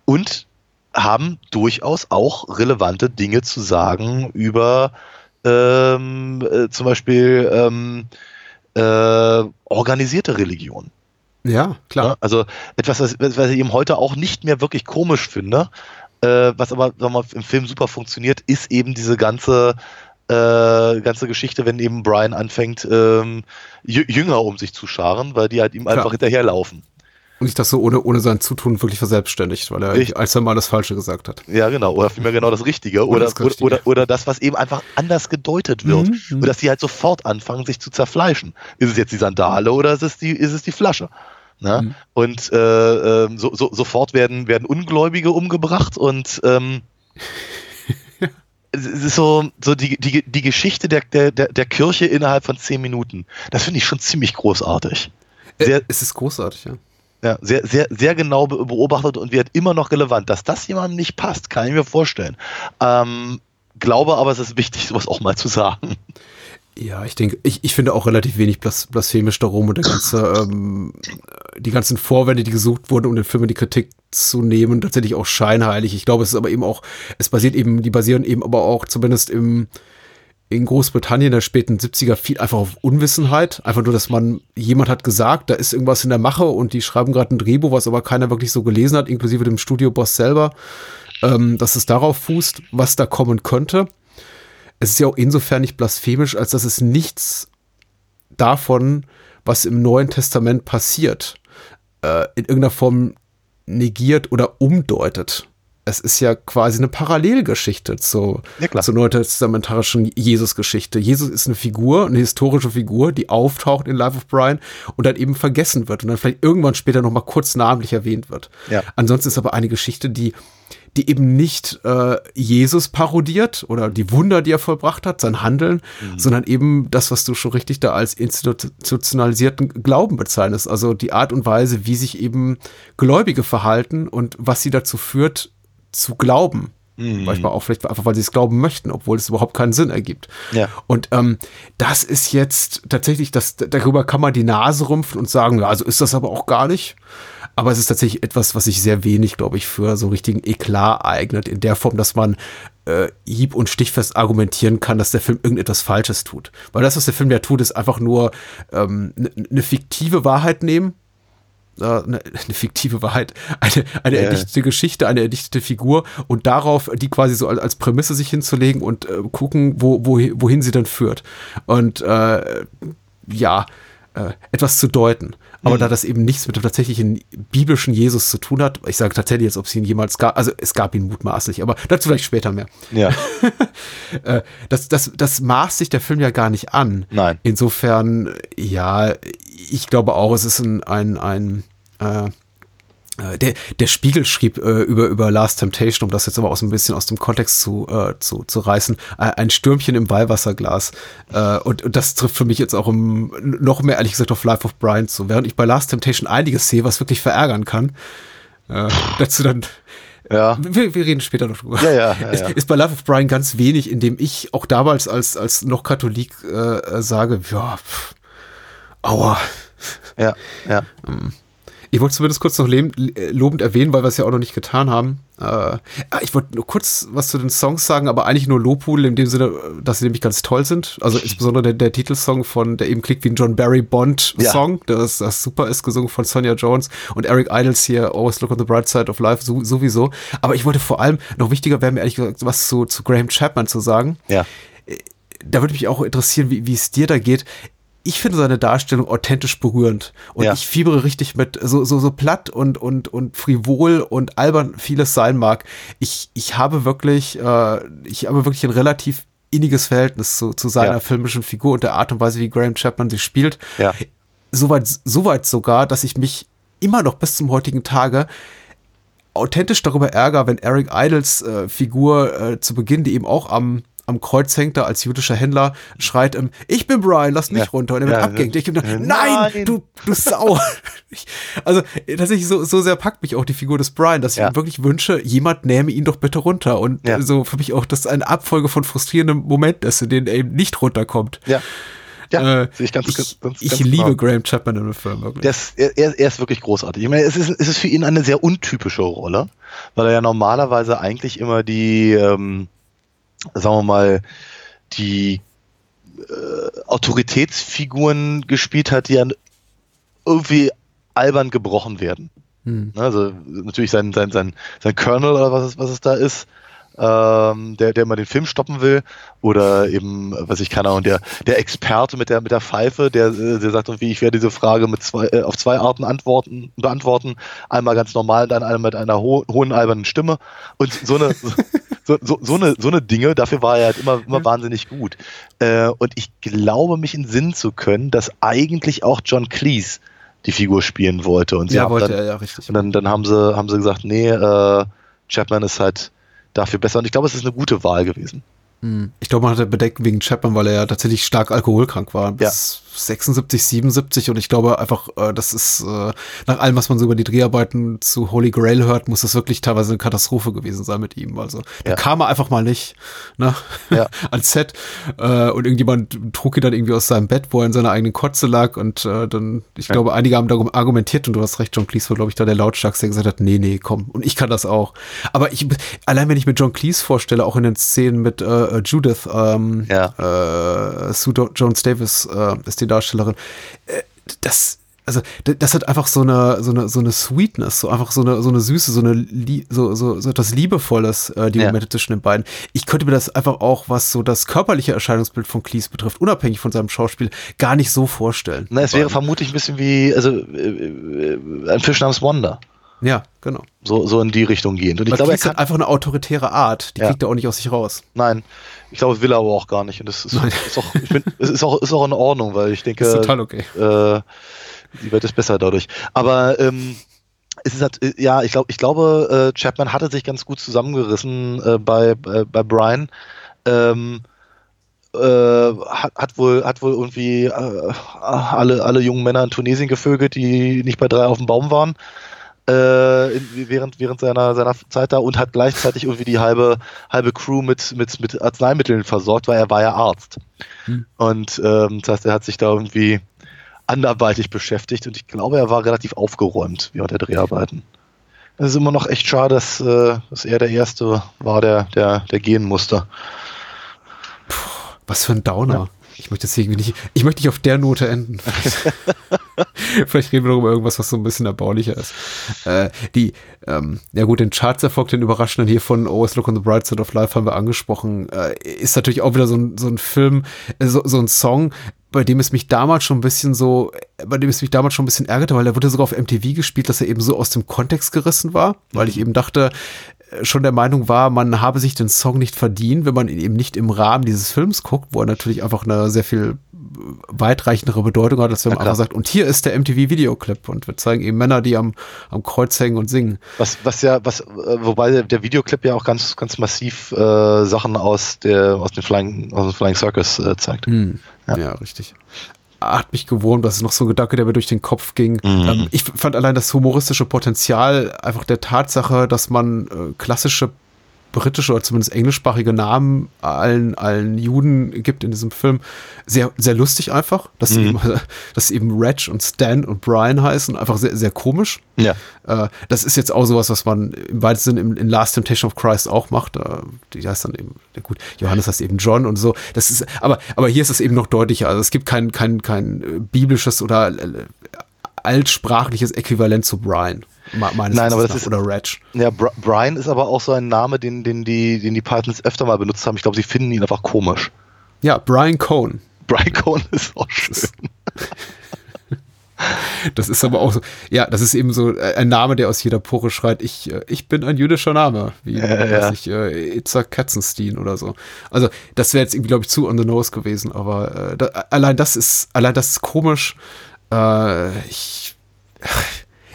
und haben durchaus auch relevante Dinge zu sagen über ähm, äh, zum Beispiel ähm, äh, organisierte Religion. Ja, klar. Ja, also etwas, was, was ich eben heute auch nicht mehr wirklich komisch finde, äh, was aber sagen wir, im Film super funktioniert, ist eben diese ganze äh, ganze Geschichte, wenn eben Brian anfängt, ähm, Jünger um sich zu scharen, weil die halt ihm Klar. einfach hinterherlaufen. Und nicht das so ohne, ohne sein Zutun wirklich verselbstständigt, weil er ich, als er mal das Falsche gesagt hat. Ja, genau. Oder vielmehr genau das Richtige. Oder, das Richtige. oder, oder, das, was eben einfach anders gedeutet wird. Mhm. Und dass sie halt sofort anfangen, sich zu zerfleischen. Ist es jetzt die Sandale oder ist es die, ist es die Flasche? Ne? Mhm. Und äh, ähm, so, so, sofort werden, werden Ungläubige umgebracht und ähm, es ist so, so die, die, die Geschichte der, der, der Kirche innerhalb von zehn Minuten. Das finde ich schon ziemlich großartig. Äh, sehr, es ist großartig, ja. Ja, sehr, sehr, sehr genau beobachtet und wird immer noch relevant. Dass das jemandem nicht passt, kann ich mir vorstellen. Ähm, glaube aber, es ist wichtig, sowas auch mal zu sagen. Ja, ich denke, ich, ich finde auch relativ wenig blas blasphemisch darum und der ganze, ähm, die ganzen Vorwände, die gesucht wurden, um den Film in die Kritik zu nehmen, tatsächlich auch scheinheilig. Ich glaube, es ist aber eben auch, es basiert eben, die basieren eben aber auch zumindest im, in Großbritannien der späten 70er viel einfach auf Unwissenheit. Einfach nur, dass man, jemand hat gesagt, da ist irgendwas in der Mache und die schreiben gerade ein Drehbuch, was aber keiner wirklich so gelesen hat, inklusive dem Studioboss selber, ähm, dass es darauf fußt, was da kommen könnte es ist ja auch insofern nicht blasphemisch, als dass es nichts davon, was im Neuen Testament passiert, äh, in irgendeiner Form negiert oder umdeutet. Es ist ja quasi eine Parallelgeschichte zu, ja, zur neutestamentarischen Jesus-Geschichte. Jesus ist eine Figur, eine historische Figur, die auftaucht in Life of Brian und dann eben vergessen wird und dann vielleicht irgendwann später noch mal kurz namentlich erwähnt wird. Ja. Ansonsten ist aber eine Geschichte, die die eben nicht äh, Jesus parodiert oder die Wunder, die er vollbracht hat, sein Handeln, mhm. sondern eben das, was du schon richtig da als institutionalisierten Glauben bezeichnest. Also die Art und Weise, wie sich eben Gläubige verhalten und was sie dazu führt, zu glauben. Mhm. Manchmal auch vielleicht einfach, weil sie es glauben möchten, obwohl es überhaupt keinen Sinn ergibt. Ja. Und ähm, das ist jetzt tatsächlich, das, darüber kann man die Nase rümpfen und sagen, ja, also ist das aber auch gar nicht. Aber es ist tatsächlich etwas, was sich sehr wenig, glaube ich, für so richtigen Eklat eignet, in der Form, dass man äh, hieb- und stichfest argumentieren kann, dass der Film irgendetwas Falsches tut. Weil das, was der Film ja tut, ist einfach nur ähm, eine ne fiktive Wahrheit nehmen, eine, eine, fiktive Wahrheit, eine, eine yeah. erdichtete Geschichte, eine erdichtete Figur und darauf die quasi so als, als Prämisse sich hinzulegen und äh, gucken, wo, wo, wohin sie dann führt. Und äh, ja, äh, etwas zu deuten. Aber mhm. da das eben nichts mit dem tatsächlichen biblischen Jesus zu tun hat, ich sage tatsächlich jetzt, ob es ihn jemals gab, also es gab ihn mutmaßlich, aber dazu vielleicht später mehr. Ja. Äh, das, das, das maßt sich der Film ja gar nicht an. Nein. Insofern, ja, ich glaube auch, es ist ein, ein, ein äh, äh, der, der Spiegel schrieb äh, über, über Last Temptation, um das jetzt aber auch so ein bisschen aus dem Kontext zu, äh, zu, zu reißen, äh, ein Stürmchen im Weihwasserglas. Äh, und, und das trifft für mich jetzt auch um, noch mehr, ehrlich gesagt, auf Life of Brian zu. Während ich bei Last Temptation einiges sehe, was wirklich verärgern kann. Äh, dazu dann. Ja. Wir, wir reden später noch drüber. Ja, ja, ja, ja. Ist bei Life of Brian ganz wenig, in dem ich auch damals als, als noch Katholik äh, sage, ja, pff, aua. Ja, ja. Ähm, ich wollte zumindest kurz noch lobend erwähnen, weil wir es ja auch noch nicht getan haben. Äh, ich wollte nur kurz was zu den Songs sagen, aber eigentlich nur Lobhudel in dem Sinne, dass sie nämlich ganz toll sind. Also insbesondere der, der Titelsong von, der eben klingt wie ein John Barry Bond Song, ja. das, das super ist, gesungen von Sonja Jones und Eric Idles hier, Always Look on the Bright Side of Life, so, sowieso. Aber ich wollte vor allem, noch wichtiger wäre mir ehrlich gesagt, was zu, zu Graham Chapman zu sagen. Ja. Äh, da würde mich auch interessieren, wie es dir da geht ich finde seine Darstellung authentisch berührend und Ja. ich fiebere richtig mit, so, so, so platt und, und, und frivol und albern vieles sein mag. Ich, ich habe wirklich, äh, ich habe wirklich ein relativ inniges Verhältnis zu, zu seiner Ja. filmischen Figur und der Art und Weise, wie Graham Chapman sie spielt. Ja. Soweit, soweit sogar, dass ich mich immer noch bis zum heutigen Tage authentisch darüber ärgere, wenn Eric Idles äh, Figur äh, zu Beginn, die eben auch am am Kreuz hängt da als jüdischer Händler, schreit, ähm, ich bin Brian, lass mich Ja. runter. Und er wird Ja, abgehängt. Ich bin da, nein, Nein. du, du Sau. Ich, also tatsächlich so, so sehr packt mich auch die Figur des Brian, dass ich Ja. mir wirklich wünsche, jemand nähme ihn doch bitte runter. Und Ja. äh, so für mich auch, das eine Abfolge von frustrierenden Momenten ist, in denen er eben nicht runterkommt. Ja. Ja, Äh, ich ganz, ich, ganz, ganz ich genau. liebe Graham Chapman in dem Film wirklich. Er, er er ist wirklich großartig. Ich meine, es ist, es ist für ihn eine sehr untypische Rolle, weil er ja normalerweise eigentlich immer die, ähm, sagen wir mal, die äh, Autoritätsfiguren gespielt hat, die dann irgendwie albern gebrochen werden. Hm. Ne, Also natürlich sein, sein, sein, sein Colonel oder was es, was es da ist, ähm, der, der immer den Film stoppen will. Oder eben, was ich keine Ahnung, der, der Experte mit der, mit der Pfeife, der, der sagt irgendwie, ich werde diese Frage mit zwei, äh, auf zwei Arten antworten, beantworten. Einmal ganz normal, dann einmal mit einer ho hohen albernen Stimme. Und so eine, so, so, so eine, so eine Dinge, dafür war er halt immer, immer wahnsinnig gut. Äh, und ich glaube, mich in Sinn zu können, dass eigentlich auch John Cleese die Figur spielen wollte. Und sie ja, haben wollte dann, er ja richtig. und dann, dann haben sie, haben sie gesagt, nee, äh, Chapman ist halt dafür besser. Und ich glaube, es ist eine gute Wahl gewesen. Hm. Ich glaube, man hatte Bedenken wegen Chapman, weil er ja tatsächlich stark alkoholkrank war. Bis 76, 77 und ich glaube einfach, äh, das ist äh, nach allem, was man so über die Dreharbeiten zu Holy Grail hört, muss das wirklich teilweise eine Katastrophe gewesen sein mit ihm. Also da Ja. kam er einfach mal nicht ne? Ja. ans Set äh, und irgendjemand trug ihn dann irgendwie aus seinem Bett, wo er in seiner eigenen Kotze lag und äh, dann, ich glaube, einige haben darum argumentiert und du hast recht, John Cleese war, glaube ich, da der lautstarkste, der gesagt hat, nee, nee, komm, und ich kann das auch. Aber ich, allein wenn ich mir John Cleese vorstelle, auch in den Szenen mit äh, Judith, ähm, Ja. äh, Sue Do- Jones Davis äh, ist die Darstellerin. Äh, das, also das hat einfach so eine so eine so eine Sweetness, so einfach so eine so eine Süße, so eine so so so etwas liebevolles, äh, die Ja. Momente zwischen den beiden. Ich könnte mir das einfach auch, was so das körperliche Erscheinungsbild von Cleese betrifft, unabhängig von seinem Schauspiel, gar nicht so vorstellen. Na, es wäre vermutlich ein bisschen wie, also, äh, äh, ein Fisch namens Wanda. Ja, genau. So, so in die Richtung gehend. Und ich glaube, er kann, hat einfach eine autoritäre Art, die Ja. kriegt er auch nicht aus sich raus. nein, ich glaube, will er aber auch gar nicht. Und das ist, ist auch, ich bin, es ist auch, ist auch in Ordnung, weil ich denke, Ist total okay. äh, die Welt ist besser dadurch. Aber ähm, es ist halt, äh, ja, ich glaube, ich glaube, äh, Chapman hatte sich ganz gut zusammengerissen äh, bei, bei, bei Brian. Ähm, äh, hat, hat wohl, hat wohl irgendwie äh, alle, alle jungen Männer in Tunesien gevögelt, die nicht bei drei auf dem Baum waren. Äh, in, während, während seiner, seiner Zeit da und hat gleichzeitig irgendwie die halbe, halbe Crew mit, mit, mit Arzneimitteln versorgt, weil er war ja Arzt. Und ähm, das heißt, er hat sich da irgendwie anderweitig beschäftigt und ich glaube, er war relativ aufgeräumt während der Dreharbeiten. Es ist immer noch echt schade, dass, äh, dass er der Erste war, der, der, der gehen musste. Was für ein Downer. Ich möchte jetzt irgendwie nicht, ich möchte nicht auf der Note enden. Vielleicht reden wir noch über irgendwas, was so ein bisschen erbaulicher ist. Äh, die, ähm, ja gut, den Chartserfolg, den überraschenden hier von Always Look on the Bright Side of Life haben wir angesprochen, äh, ist natürlich auch wieder so ein, so ein Film, äh, so, so ein Song, bei dem es mich damals schon ein bisschen so, bei dem es mich damals schon ein bisschen ärgerte, weil er wurde sogar auf MTV gespielt, dass er eben so aus dem Kontext gerissen war, weil ich eben dachte, äh, schon der Meinung war, man habe sich den Song nicht verdient, wenn man ihn eben nicht im Rahmen dieses Films guckt, wo er natürlich einfach eine sehr viel weitreichendere Bedeutung hat, als wenn man einfach sagt, und hier ist der MTV-Videoclip und wir zeigen eben Männer, die am, am Kreuz hängen und singen. Was, was ja, was, äh, wobei der, Videoclip ja auch ganz, ganz massiv äh, Sachen aus der, aus dem Flying, aus dem Flying Circus äh, zeigt. Ja. Ja. richtig. Hat mich gewohnt, das ist noch so ein Gedanke, der mir durch den Kopf ging. Ähm, ich fand allein das humoristische Potenzial einfach der Tatsache, dass man äh, klassische britische oder zumindest englischsprachige Namen allen, allen Juden gibt in diesem Film, sehr, sehr lustig einfach. Dass, sie eben, dass sie eben Reg und Stan und Brian heißen, einfach sehr, sehr komisch. Ja. Äh, das ist jetzt auch sowas, was man im weitesten Sinne in, Last Temptation of Christ auch macht. Äh, die heißt dann eben, gut, Johannes heißt eben John und so. Das ist, aber, aber hier ist es eben noch deutlicher. Also es gibt kein, kein, kein äh, biblisches oder äh, altsprachliches Äquivalent zu Brian. me- Meines Nein, aber das ist- oder Reg. Ja, Bri Brian ist aber auch so ein Name, den, den, die, den die Pythons öfter mal benutzt haben. Ich glaube, sie finden ihn einfach komisch. Ja, Brian Cohn. Brian Cohen ist auch schön. Das ist aber auch so, ja, das ist eben so ein Name, der aus jeder Pore schreit, ich, äh, ich bin ein jüdischer Name, wie, Ja, weiß ja. ich, äh, Itzhak Katzenstein oder so. Also, das wäre jetzt irgendwie, glaube ich, zu on the nose gewesen, aber äh, da, allein das ist, allein das ist komisch. Äh, ich,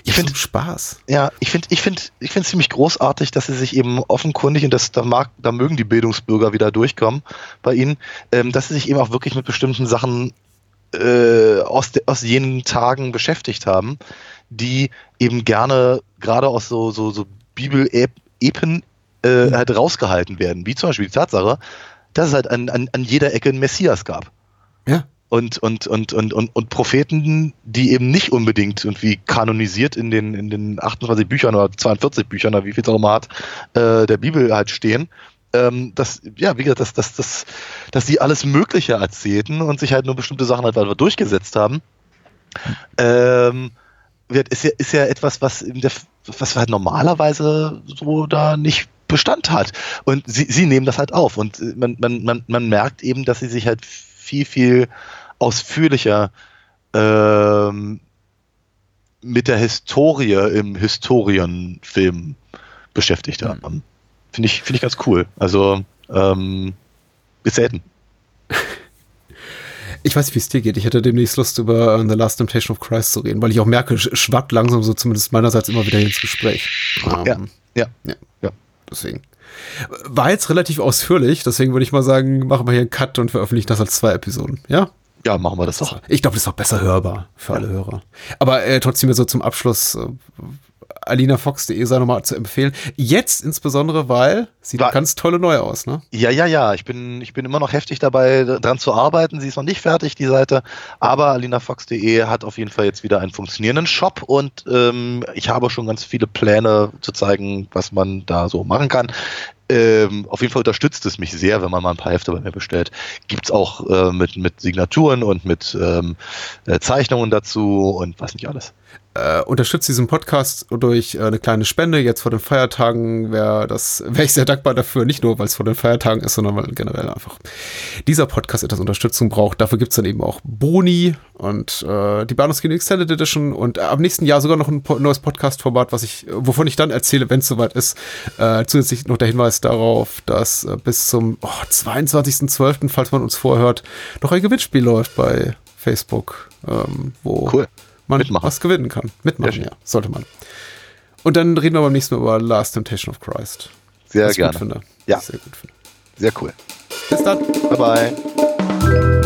ich find- finde Spaß. Ja, ich finde ich finde ich finde ziemlich großartig, dass sie sich eben offenkundig und das da mag da mögen die Bildungsbürger wieder durchkommen bei ihnen, ähm, dass sie sich eben auch wirklich mit bestimmten Sachen äh, aus de, aus jenen Tagen beschäftigt haben, die eben gerne gerade aus so so so Bibel-Epen äh, halt rausgehalten werden, wie zum Beispiel die Tatsache, dass es halt an, an, an jeder Ecke einen Messias gab Ja. Und, und, und, und, und, und Propheten, die eben nicht unbedingt irgendwie kanonisiert in den, in den 28 Büchern oder 42 Büchern oder wie viel es auch immer hat, äh, der Bibel halt stehen. Ähm, dass, ja, wie gesagt, dass, dass, dass, dass die alles Mögliche erzählten und sich halt nur bestimmte Sachen halt einfach durchgesetzt haben. Ähm, ist ja, ist ja etwas, was, in der, was halt normalerweise so da nicht Bestand hat. Und sie, sie nehmen das halt auf. Und man, man, man, man merkt eben, dass sie sich halt viel, viel ausführlicher ähm, mit der Historie im Historienfilm beschäftigt haben. Finde ich, finde ich ganz cool. Also, ähm, ist selten. Ich weiß nicht, wie es dir geht. Ich hätte demnächst Lust, über äh, The Last Temptation of Christ zu reden, weil ich auch merke, sch- schwappt langsam so zumindest meinerseits immer wieder ins Gespräch. Ähm, ja. Ja. Ja. Deswegen. War jetzt relativ ausführlich, deswegen würde ich mal sagen, machen wir hier einen Cut und veröffentlichen das als zwei Episoden. Ja? Ja, machen wir das doch. Ich glaube, das ist auch besser hörbar für alle Hörer. Aber äh, trotzdem so zum Abschluss, äh, alinafox.de sei nochmal zu empfehlen. Jetzt insbesondere, weil sieht Wa- ganz tolle neu aus, ne? Ja, ja, ja. Ich bin, ich bin immer noch heftig dabei, dran zu arbeiten. Sie ist noch nicht fertig, die Seite. Aber alinafox.de hat auf jeden Fall jetzt wieder einen funktionierenden Shop und ähm, ich habe schon ganz viele Pläne zu zeigen, was man da so machen kann. Ähm, auf jeden Fall unterstützt es mich sehr, wenn man mal ein paar Hefte bei mir bestellt. Gibt's auch äh, mit, mit Signaturen und mit ähm, äh, Zeichnungen dazu und was nicht alles. Äh, unterstützt diesen Podcast durch äh, eine kleine Spende. Jetzt vor den Feiertagen wäre das, wäre ich sehr dankbar dafür. Nicht nur, weil es vor den Feiertagen ist, sondern weil generell einfach dieser Podcast etwas Unterstützung braucht. Dafür gibt's dann eben auch Boni und äh, die Bahnhofskino Extended Edition und äh, am nächsten Jahr sogar noch ein po neues Podcast-Format, was ich, wovon ich dann erzähle, wenn es soweit ist. Äh, zusätzlich noch der Hinweis darauf, dass bis zum oh, 22.12., falls man uns vorhört, noch ein Gewinnspiel läuft bei Facebook, ähm, wo Cool. Man Mitmachen. was gewinnen kann. Mitmachen, ja, sollte man. Und dann reden wir beim nächsten Mal über Last Temptation of Christ. Sehr Was ich gerne. Gut finde. Ja. Sehr gut finde. Sehr cool. Bis dann. Bye bye.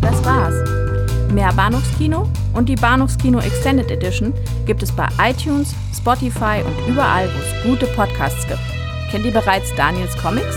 Das war's. Mehr Bahnhofskino und die Bahnhofskino Extended Edition gibt es bei iTunes, Spotify und überall, wo es gute Podcasts gibt. Kennt ihr bereits Daniels Comics?